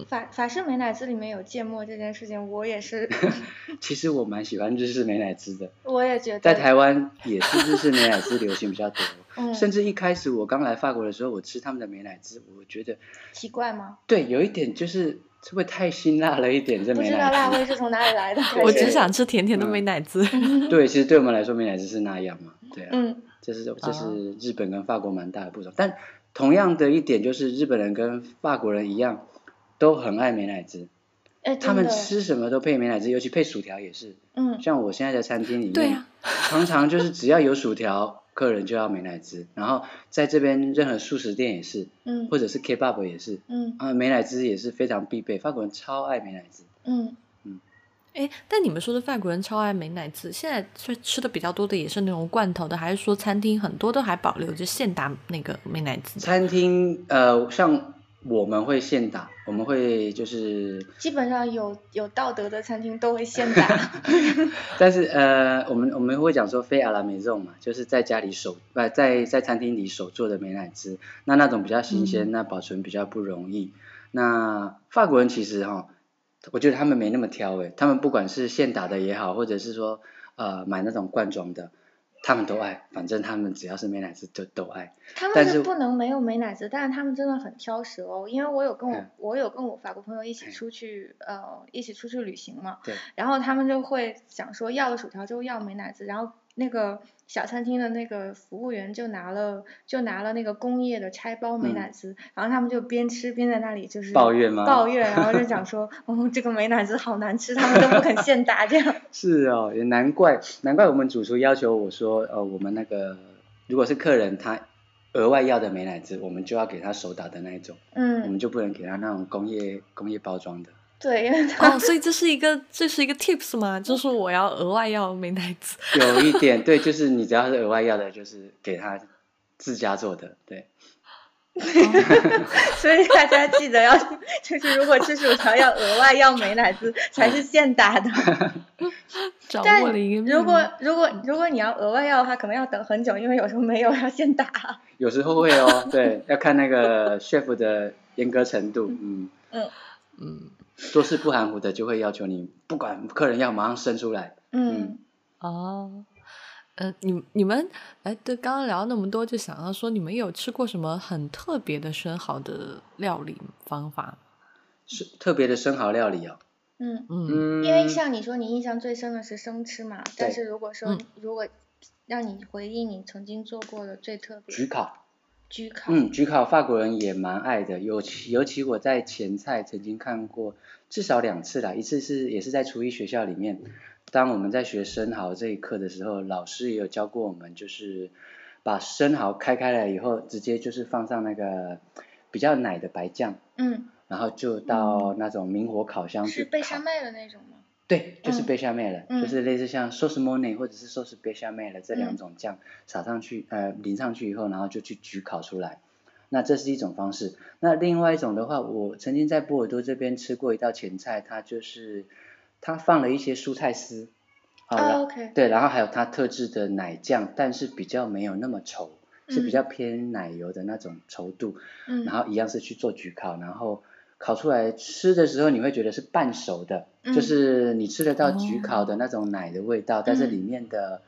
法法式美乃滋里面有芥末这件事情，我也是。其实我蛮喜欢日式美乃滋的。我也觉得。在台湾也是日式美乃滋流行比较多。嗯。甚至一开始我刚来法国的时候，我吃他们的美乃滋，我觉得。奇怪吗？对，有一点就是会不会太辛辣了一点？这美乃滋。不知道辣味是从哪里来的。我只想吃甜甜的美乃滋。对，其实对我们来说，美乃滋是那样嘛？对啊。嗯。这是这是日本跟法国蛮大的不同，但同样的一点就是日本人跟法国人一样。都很爱美乃滋，他们吃什么都配美乃滋，尤其配薯条也是。嗯，像我现在在餐厅里面，常常就是只要有薯条，客人就要美乃滋。然后在这边任何素食店也是，嗯，或者是 Kebab 也是，嗯，啊，美乃滋也是非常必备，法国人超爱美乃滋。嗯嗯，哎，但你们说的法国人超爱美乃滋，现在吃吃的比较多的也是那种罐头的，还是说餐厅很多都还保留着现打那个美乃滋？餐厅呃，像。我们会现打，我们会就是基本上有有道德的餐厅都会现打，但是呃，我们我们会讲说非阿拉美肉嘛，就是在家里手呃在在餐厅里手做的美乃滋，那那种比较新鲜，那保存比较不容易。那法国人其实哈，我觉得他们没那么挑诶，他们不管是现打的也好，或者是说呃买那种罐装的，他们都爱，反正他们只要是美乃滋就都爱。他们但是是不能没有美乃滋，但是他们真的很挑食哦。因为我有跟我、嗯我有跟我法国朋友一起嗯出去呃一起出去旅行嘛，对，然后他们就会想说要了薯条就要美乃滋，然后那个小餐厅的那个服务员就拿了就拿了那个工业的拆包美嗯乃滋，然后他们就边吃边在那里就是抱怨吗抱怨，然后就讲说 哦这个美乃滋好难吃，他们都不肯现打这样。是哦，也难怪，难怪我们主厨要求我说，呃，我们那个如果是客人他额外要的美乃滋，我们就要给他手打的那一种，嗯我嗯，们就不能给他那种工业工业包装的。对，因为他哦，所以这是一个这是一个 tips 吗？就是我要额外要美乃滋。有一点对，就是你只要是额外要的，就是给他自家做的，对。所以大家记得要，就是如果吃薯条要额外要美乃滋，才是现打的。掌但握了一个。如果如果如果你要额外要的话，可能要等很久，因为有时候没有要现打。有时候会哦，对，要看那个 chef 的严格程度，嗯，嗯嗯，做事不含糊的就会要求你，不管客人要马上生出来，嗯哦，呃，你你们哎，对，刚刚聊那么多，就想要说，你们有吃过什么很特别的生蚝的料理方法？是特别的生蚝料理哦，嗯，嗯嗯，因为像你说，你印象最深的是生吃嘛，但是如果说嗯如果让你回忆你曾经做过的最特别焗烤，焗烤，嗯，焗烤法国人也蛮爱的，尤其尤其我在前菜曾经看过至少两次啦，一次是也是在厨艺学校里面，当我们在学生蚝这一课的时候，老师也有教过我们，就是把生蚝开开来以后，直接就是放上那个比较奶的白酱，嗯，然后就到那种明火烤箱去是贝沙烤。妹的那种吗？对，就是嗯。贝夏妹了，嗯。就是类似像 sauce m o n e 或者是 sauce 贝夏妹了这两嗯种酱撒上去，呃，淋上去以后，然后就去焗烤出来。那这是一种方式。那另外一种的话，我曾经在波尔多这边吃过一道前菜，它就是它放了一些蔬菜丝，啊、然哦，OK，对，然后还有它特制的奶酱，但是比较没有那么稠，是比嗯。较偏奶油的那种稠度。嗯，然后一样是去做焗烤，然后烤出来吃的时候，你会觉得是半熟的，嗯。就是你吃得到焗烤哦的那种奶的味道，但是嗯里面的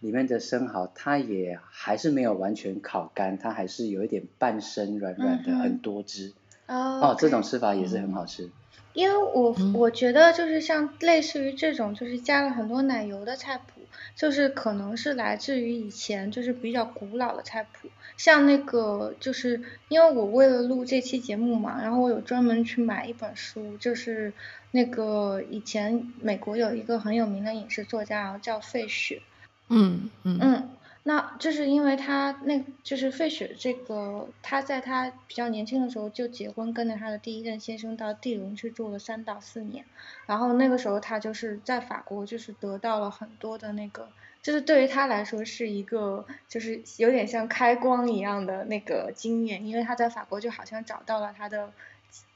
里面的生蚝它也还是没有完全烤干，它还是有一点半生软软的，嗯很多汁。哦哦，这种吃法也是很好吃。因为我嗯。我觉得就是像类似于这种就是加了很多奶油的菜谱，就是可能是来自于以前就是比较古老的菜谱，像那个就是因为我为了录这期节目嘛，然后我有专门去买一本书，就是那个以前美国有一个很有名的饮食作家，然后叫费雪，嗯嗯。嗯，那就是因为他那就是费雪这个，他在他比较年轻的时候就结婚，跟着他的第一任先生到地龙去住了三到四年，然后那个时候他就是在法国就是得到了很多的那个，就是对于他来说是一个就是有点像开光一样的那个经验，因为他在法国就好像找到了他的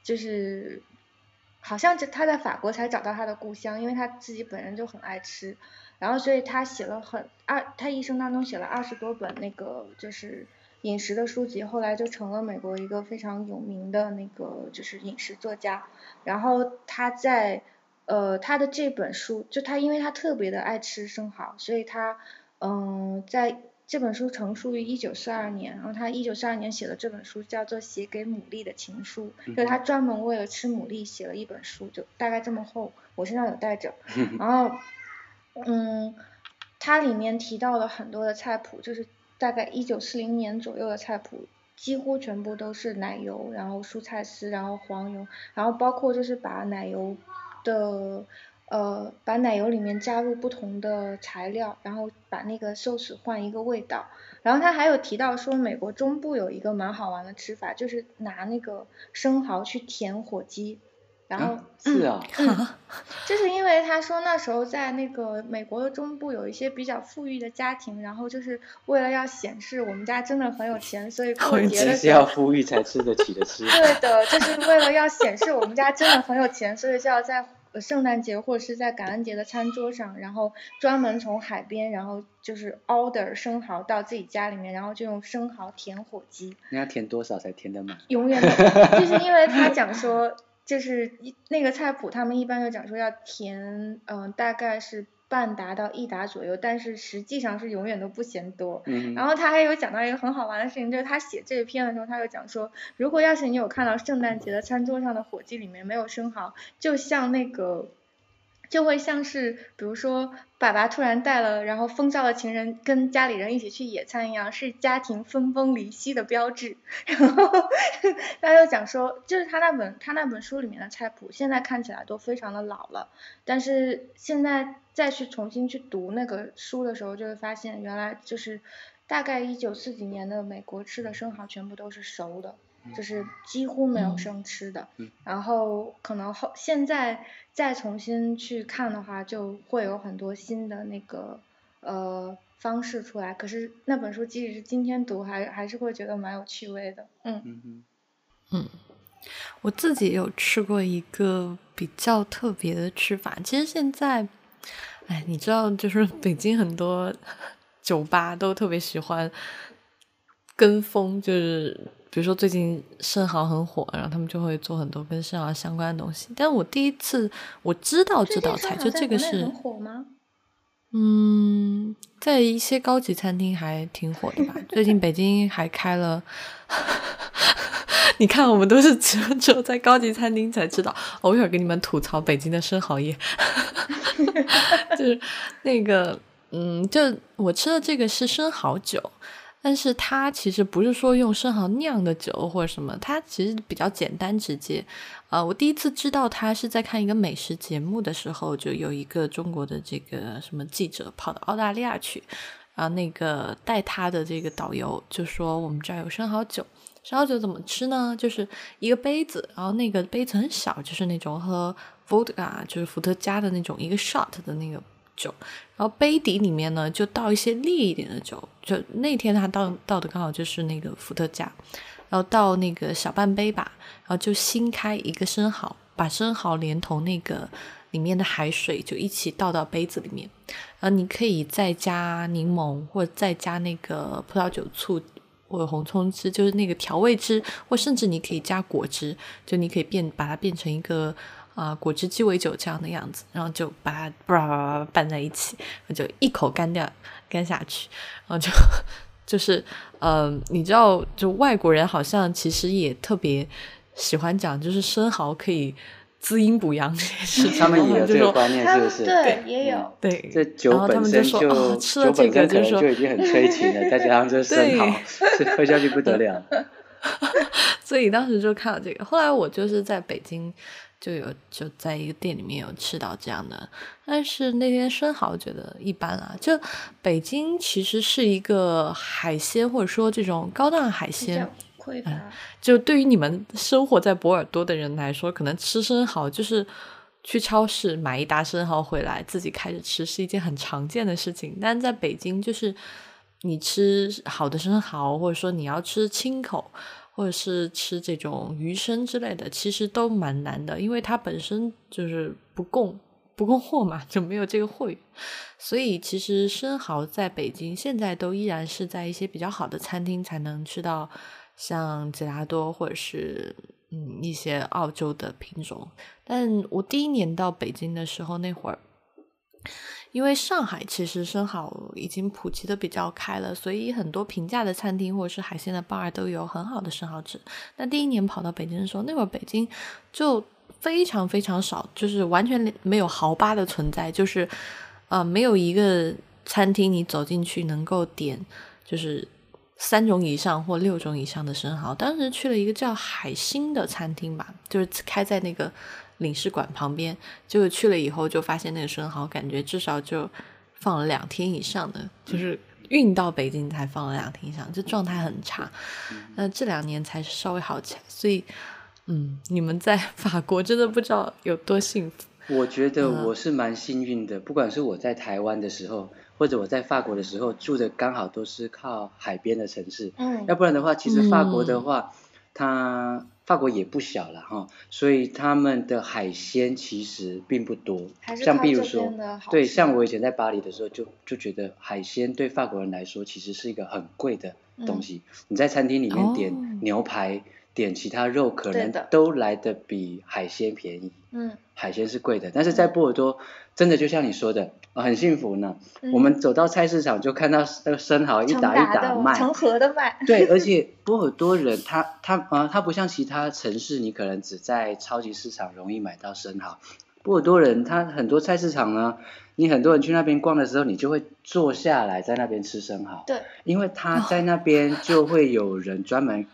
就是。好像就他在法国才找到他的故乡，因为他自己本人就很爱吃，然后所以他写了很二，他一生当中写了二十多本那个就是饮食的书籍，后来就成了美国一个非常有名的那个就是饮食作家。然后他在呃他的这本书，就他因为他特别的爱吃生蚝，所以他嗯、在这本书成书于一九四二年，然后他一九四二年写的这本书叫做《写给牡蛎的情书》，就是他专门为了吃牡蛎写了一本书，就大概这么厚，我身上有带着。然后，嗯，它里面提到了很多的菜谱，就是大概一九四零年左右的菜谱，几乎全部都是奶油，然后蔬菜丝，然后黄油，然后包括就是把奶油的。呃，把奶油里面加入不同的材料，然后把那个寿司换一个味道。然后他还有提到说，美国中部有一个蛮好玩的吃法，就是拿那个生蚝去填火鸡，然后、啊是啊，嗯，就是因为他说那时候在那个美国的中部有一些比较富裕的家庭，然后就是为了要显示我们家真的很有钱，所以过节的是要时候，富裕才吃得起的吃。对的，就是为了要显示我们家真的很有钱，所以就要在呃圣诞节或者是在感恩节的餐桌上，然后专门从海边，然后就是 order 生蚝到自己家里面，然后就用生蚝填火鸡。你要填多少才填得满？永远的，就是因为他讲说，就是一那个菜谱，他们一般就讲说要填，嗯、大概是半打到一打左右，但是实际上是永远都不嫌多。嗯然后他还有讲到一个很好玩的事情，就是他写这篇的时候，他又讲说，如果要是你有看到圣诞节的餐桌上的火鸡里面没有生蚝，就像那个。就会像是，比如说，爸爸突然带了，然后风骚的情人跟家里人一起去野餐一样，是家庭分崩离析的标志。然后他就讲说，就是他那本他那本书里面的菜谱，现在看起来都非常的老了，但是现在再去重新去读那个书的时候，就会发现原来就是大概一九四几年的美国吃的生蚝全部都是熟的。就是几乎没有嗯生吃的，嗯然后可能后现在再重新去看的话，就会有很多新的那个呃方式出来。可是那本书即使是今天读，还还是会觉得蛮有趣味的。嗯嗯嗯我自己有吃过一个比较特别的吃法，其实现在，哎，你知道，就是北京很多 酒吧都特别喜欢跟风，就是比如说最近生蚝很火，然后他们就会做很多跟生蚝相关的东西。但我第一次我知道这道菜，就这个是火吗？嗯，在一些高级餐厅还挺火的吧。最近北京还开了，你看我们都是只有只有在高级餐厅才知道。我一会儿给你们吐槽北京的生蚝业，就是那个，嗯，就我吃的这个是生蚝酒。但是它其实不是说用生蚝酿的酒或者什么，它其实比较简单直接。啊，我第一次知道它是在看一个美食节目的时候，就有一个中国的这个什么记者跑到澳大利亚去，然后那个带他的这个导游就说我们这儿有生蚝酒，生蚝酒怎么吃呢？就是一个杯子，然后那个杯子很小，就是那种喝 vodka 就是伏特加的那种一个 shot 的那个酒，然后杯底里面呢就倒一些烈一点的酒，就那天他倒倒的刚好就是那个伏特加，然后倒那个小半杯吧，然后就新开一个生蚝，把生蚝连同那个里面的海水就一起倒到杯子里面，然后你可以再加柠檬或者再加那个葡萄酒醋。或者红葱汁，就是那个调味汁，或甚至你可以加果汁，就你可以变把它变成一个啊、果汁鸡尾酒这样的样子，然后就把它叭叭叭叭拌在一起，就一口干掉干下去，然后就就是呃，你知道，就外国人好像其实也特别喜欢讲，就是生蚝可以滋阴补阳这件事情，他们也有这个观念，是不是？对也有，对，这酒然后他本身们说哦吃了酒这个本身就说就已经很催情了，再加上这生蚝，这喝下去不得了。所以当时就看到这个，后来我就是在北京就有就在一个店里面有吃到这样的，但是那天生蚝觉得一般啦。就北京其实是一个海鲜或者说这种高档海鲜较，匮乏。就对于你们生活在博尔多的人来说，可能吃生蚝就是去超市买一打生蚝回来自己开着吃是一件很常见的事情。但在北京，就是你吃好的生蚝，或者说你要吃清口，或者是吃这种鱼生之类的，其实都蛮难的，因为它本身就是不供不供货嘛，就没有这个货源。所以其实生蚝在北京现在都依然是在一些比较好的餐厅才能吃到。像吉拉多或者是嗯一些澳洲的品种，但我第一年到北京的时候，那会儿因为上海其实生蚝已经普及的比较开了，所以很多平价的餐厅或者是海鲜的 bar 都有很好的生蚝吃。但第一年跑到北京的时候，那会儿北京就非常非常少，就是完全没有蚝吧的存在，就是啊、呃没有一个餐厅你走进去能够点就是。三种以上或六种以上的生蚝，当时去了一个叫海星的餐厅吧，就是开在那个领事馆旁边。结果去了以后，就发现那个生蚝感觉至少就放了两天以上的，就是运到北京才放了两天以上，这状态很差。那这两年才稍微好起来，所以，嗯，你们在法国真的不知道有多幸福。我觉得嗯我是蛮幸运的，不管是我在台湾的时候，或者我在法国的时候，住的刚好都是靠海边的城市。嗯要不然的话，其实法国的嗯话，它法国也不小了哈，所以他们的海鲜其实并不多。像比如说对，像我以前在巴黎的时候就，就觉得海鲜对法国人来说其实是一个很贵的东西。你在餐厅里面点哦。牛排，点其他肉，可能都来的比海鲜便宜。嗯。海鲜是贵的，但是在波尔多真的就像你说的，呃很幸福呢。嗯我们走到菜市场就看到那个生蚝一打一打的卖，成盒的卖，对，而且波尔多人他他啊，他不像其他城市，你可能只在超级市场容易买到生蚝。波尔多人他很多菜市场呢，你很多人去那边逛的时候，你就会坐下来在那边吃生蚝，对，因为他在那边就会有人专门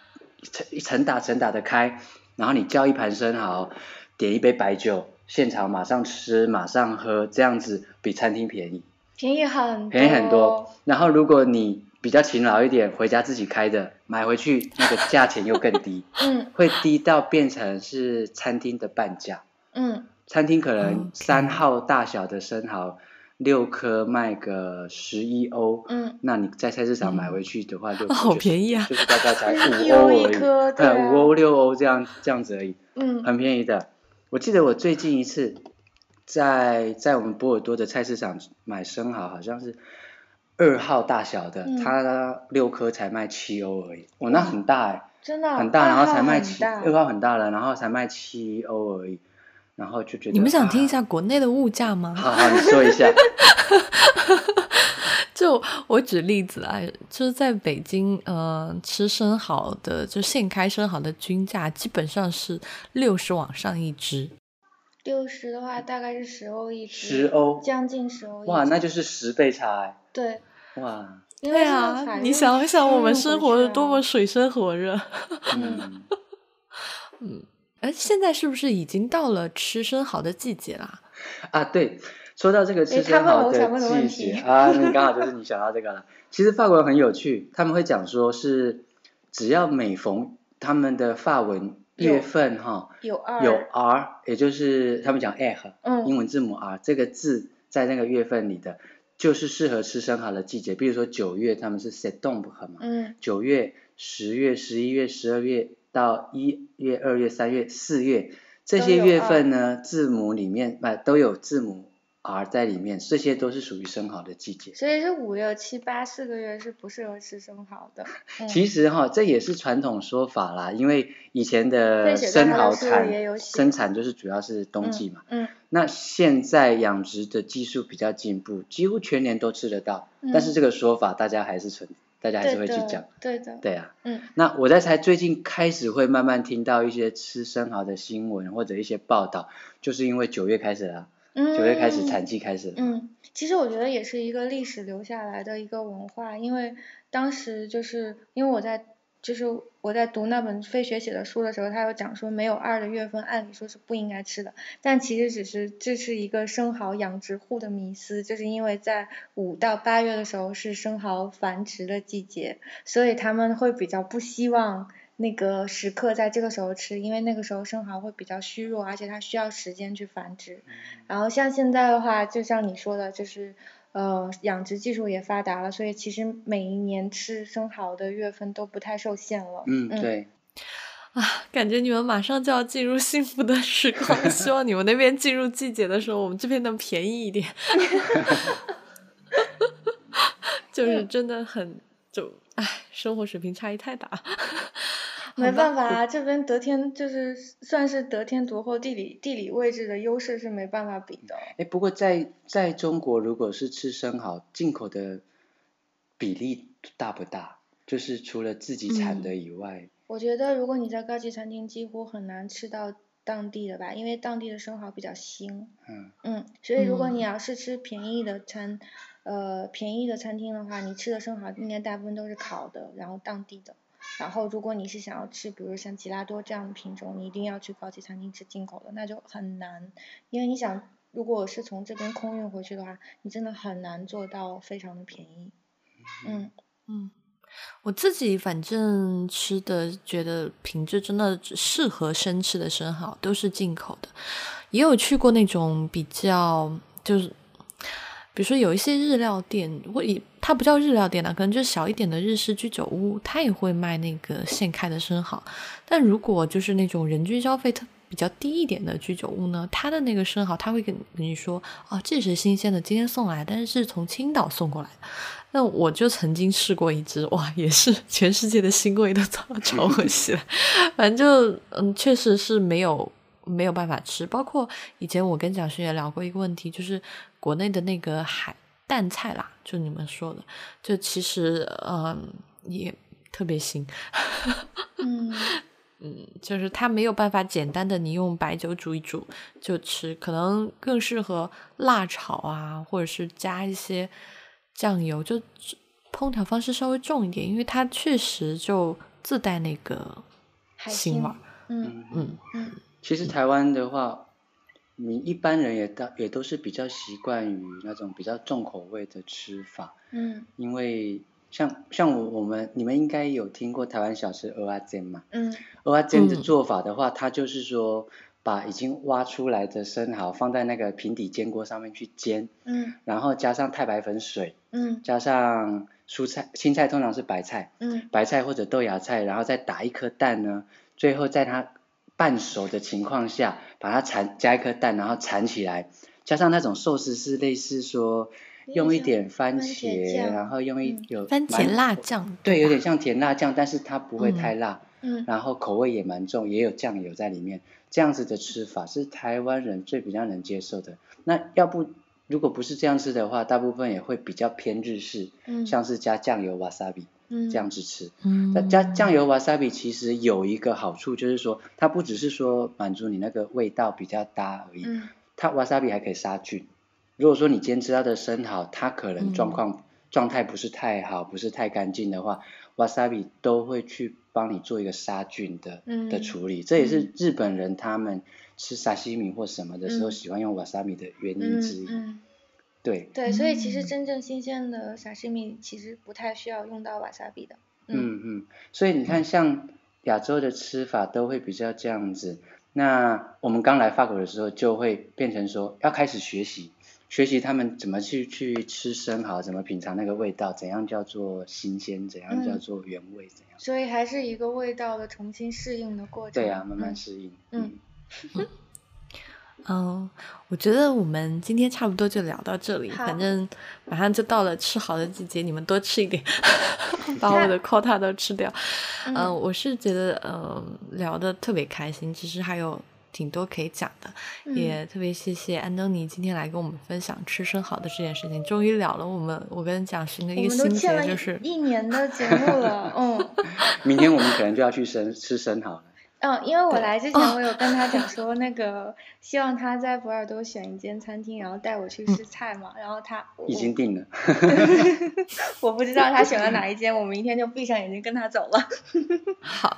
成成打成打的开，然后你叫一盘生蚝，点一杯白酒，现场马上吃马上喝，这样子比餐厅便宜。便宜很便宜很多。然后如果你比较勤劳一点，回家自己开的，买回去那个价钱又更低，嗯会低到变成是餐厅的半价。嗯餐厅可能三号大小的生蚝，六颗卖个十一欧，嗯，那你在菜市场买回去的话，就是便宜啊就是大概才五欧欧而已，一颗，对五欧六欧这样这样子而已。嗯很便宜的。我记得我最近一次在在我们波尔多的菜市场买生蚝，好像是二号大小的，嗯它六颗才卖七欧而已。哦，那很大哎、真的很大，然后才卖七，二号很大了，然后才卖七欧而已，然后就觉得你们想听一啊？下国内的物价吗？好好，你说一下。就我举例子啊，就是在北京，呃，吃生蚝的，就现开生蚝的均价基本上是六十往上一只。六十的话大概是十欧一只，十欧将近十欧一只。哇，那就是十倍差哎、对，哇，因为啊，你想一想，我们生活的多么水深火热。嗯，嗯，哎，现在是不是已经到了吃生蚝的季节啦？啊，对，说到这个吃生蚝的季节啊，那刚好就是你想到这个了。其实法国人很有趣，他们会讲说是只要每逢他们的法文月份哈有二有 R，也就是他们讲 R，嗯。英文字母 R 这个字在那个月份里的，就是适合吃生蚝的季节。比如说九月他们是 September 嘛，嗯。九月、十月、十一月、十二月到一月、二月、三月、四月这些月份呢，字母里面啊都有字母 R 在里面，这些都是属于生蚝的季节。所以是五六七八四个月是不适合吃生蚝的。嗯、其实哈，这也是传统说法啦，因为以前的生蚝产生产就是主要是冬季嘛。嗯那现在养殖的技术比较进步，几乎全年都吃得到，嗯但是这个说法大家还是存，大家还是会去讲。对的，对啊，嗯那我在猜，最近开始会慢慢听到一些吃生蚝的新闻或者一些报道，就是因为九月开始了，嗯，九月开始产季开始了。嗯，其实我觉得也是一个历史留下来的一个文化，因为当时就是因为我在就是我在读那本费雪写的书的时候，他有讲说没有二的月份，按理说是不应该吃的，但其实只是这是一个生蚝养殖户的迷思，就是因为在五到八月的时候是生蚝繁殖的季节，所以他们会比较不希望。那个时刻在这个时候吃，因为那个时候生蚝会比较虚弱，而且它需要时间去繁殖。然后像现在的话，就像你说的，就是呃养殖技术也发达了，所以其实每一年吃生蚝的月份都不太受限了。嗯，对，啊，感觉你们马上就要进入幸福的时光，希望你们那边进入季节的时候，我们这边能便宜一点。就是真的很就唉，生活水平差异太大。没办法啊，这边得天就是算是得天独厚，地理地理位置的优势是没办法比的。哎，不过在在中国，如果是吃生蚝，进口的比例大不大？就是除了自己产的以外，我觉得如果你在高级餐厅，几乎很难吃到当地的吧，因为当地的生蚝比较腥。嗯嗯，所以如果嗯你要是吃便宜的餐，呃，便宜的餐厅的话，你吃的生蚝应该大部分都是烤的，然后当地的。然后如果你是想要吃，比如像吉拉多这样的品种，你一定要去高级餐厅吃进口的，那就很难，因为你想，如果是从这边空运回去的话，你真的很难做到非常的便宜。嗯嗯，我自己反正吃的觉得品质真的只适合生吃的生蚝都是进口的，也有去过那种比较就是。比如说有一些日料店，或以它不叫日料店啊，可能就是小一点的日式居酒屋，它也会卖那个现开的生蚝。但如果就是那种人均消费特比较低一点的居酒屋呢，它的那个生蚝，他会跟你说，哦，这是新鲜的，今天送来，但是是从青岛送过来的。那我就曾经试过一只，哇，也是全世界的腥味都超超恶心了。反正就，嗯，确实是没有没有办法吃。包括以前我跟蒋勋也聊过一个问题，就是国内的那个海淡菜啦，就你们说的，就其实，嗯，也特别腥。嗯。嗯，就是它没有办法简单的你用白酒煮一煮就吃，可能更适合辣炒啊，或者是加一些酱油，就烹调方式稍微重一点，因为它确实就自带那个腥味。嗯嗯嗯。其实台湾的话，你一般人也到也都是比较习惯于那种比较重口味的吃法。嗯。因为。像像我我们你们应该有听过台湾小吃蚵仔煎嘛？嗯。蚵仔煎的做法的话，它就是说把已经挖出来的生蚝放在那个平底煎锅上面去煎。嗯。然后加上太白粉水。嗯。加上蔬菜，青菜通常是白菜。嗯。白菜或者豆芽菜，然后再打一颗蛋呢，最后在它半熟的情况下，把它缠加一颗蛋，然后缠起来，加上那种寿司是类似说。用一点番茄，然后用一有番茄辣酱，对，有点像甜辣酱，但是它不会太辣，嗯，然后口味也蛮重，也有酱油在里面，这样子的吃法是台湾人最比较能接受的。那要不如果不是这样吃的话，大部分也会比较偏日式，嗯，像是加酱油 wasabi，嗯，这样子吃，嗯，那加酱油 wasabi 其实有一个好处就是说，它不只是说满足你那个味道比较搭而已，嗯，它 wasabi 还可以杀菌。如果说你今天吃到的生蚝，它可能状况状态不是太好，不是太干净的话，wasabi 都会去帮你做一个杀菌的的处理。这也是日本人他们吃沙西米或什么的时候喜欢用 wasabi 的原因之一。对。对，所以其实真正新鲜的沙西米其实不太需要用到 wasabi 的。嗯嗯，所以你看，像亚洲的吃法都会比较这样子。那我们刚来法国的时候，就会变成说要开始学习。学习他们怎么去去吃生蚝，怎么品尝那个味道，怎样叫做新鲜，怎样叫做原味，怎样。所以还是一个味道的重新适应的过程。对呀，慢慢适应。嗯。嗯，我觉得我们今天差不多就聊到这里，反正马上就到了吃好的季节，你们多吃一点，把我的 quota 都吃掉。嗯，我是觉得嗯聊的特别开心，其实还有。挺多可以讲的，也特别谢谢安东尼今天来跟我们分享吃生蚝的这件事情，终于聊了我们我跟蒋勋的一个心结，就是一年的节目了，嗯。明天我们可能就要去生吃生蚝了。嗯，因为我来之前我有跟他讲 说，那个希望他在博尔多选一间餐厅，然后带我去试菜嘛，然后他已经定了。我不知道他选了 哪一间，我明天就闭上眼睛跟他走了。好，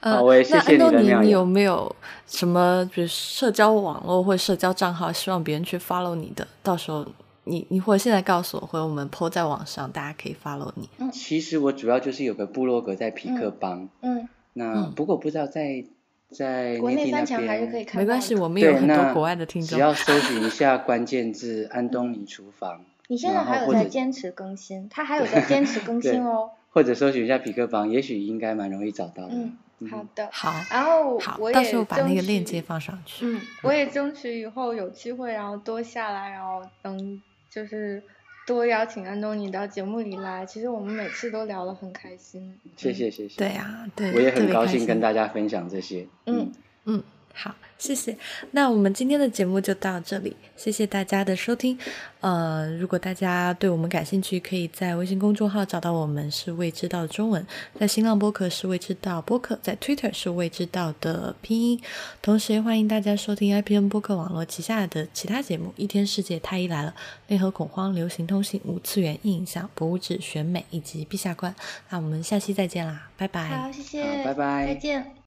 呃，那安东尼，你有没有什么比如社交网络或社交账号，希望别人去 follow 你的？到时候你你或者现在告诉我，或者我们 po 在网上，大家可以 follow 你。嗯，其实我主要就是有个部落格在匹克邦。嗯。那不过不知道在在国内翻墙还是可以看没关系，我们有很多国外的听众。只要搜寻一下关键字“安东尼厨房 ”。你现在还有在坚持更新？他还有在坚持更 新哦。或者搜寻一下匹克邦，也许应该蛮容易找到的。嗯，好的。好。然后我也到时候把那个链接放上去。嗯，我也争取以后有机会，然后多下来，然后等就是。多邀请安东尼到节目里来，其实我们每次都聊得很开心。谢谢谢谢。对呀，对，我也很高兴跟大家分享这些。嗯嗯。好，谢谢。那我们今天的节目就到这里，谢谢大家的收听。呃，如果大家对我们感兴趣，可以在微信公众号找到我们，是未知道中文；在新浪播客是未知道播客；在 Twitter 是未知道的拼音。同时，也欢迎大家收听 IPN 播客网络旗下的其他节目：一天世界、太医来了、内核恐慌、流行通信、五次元硬影像、博物志、选美以及陛下观。那我们下期再见啦，拜拜。好，谢谢，拜拜，再见。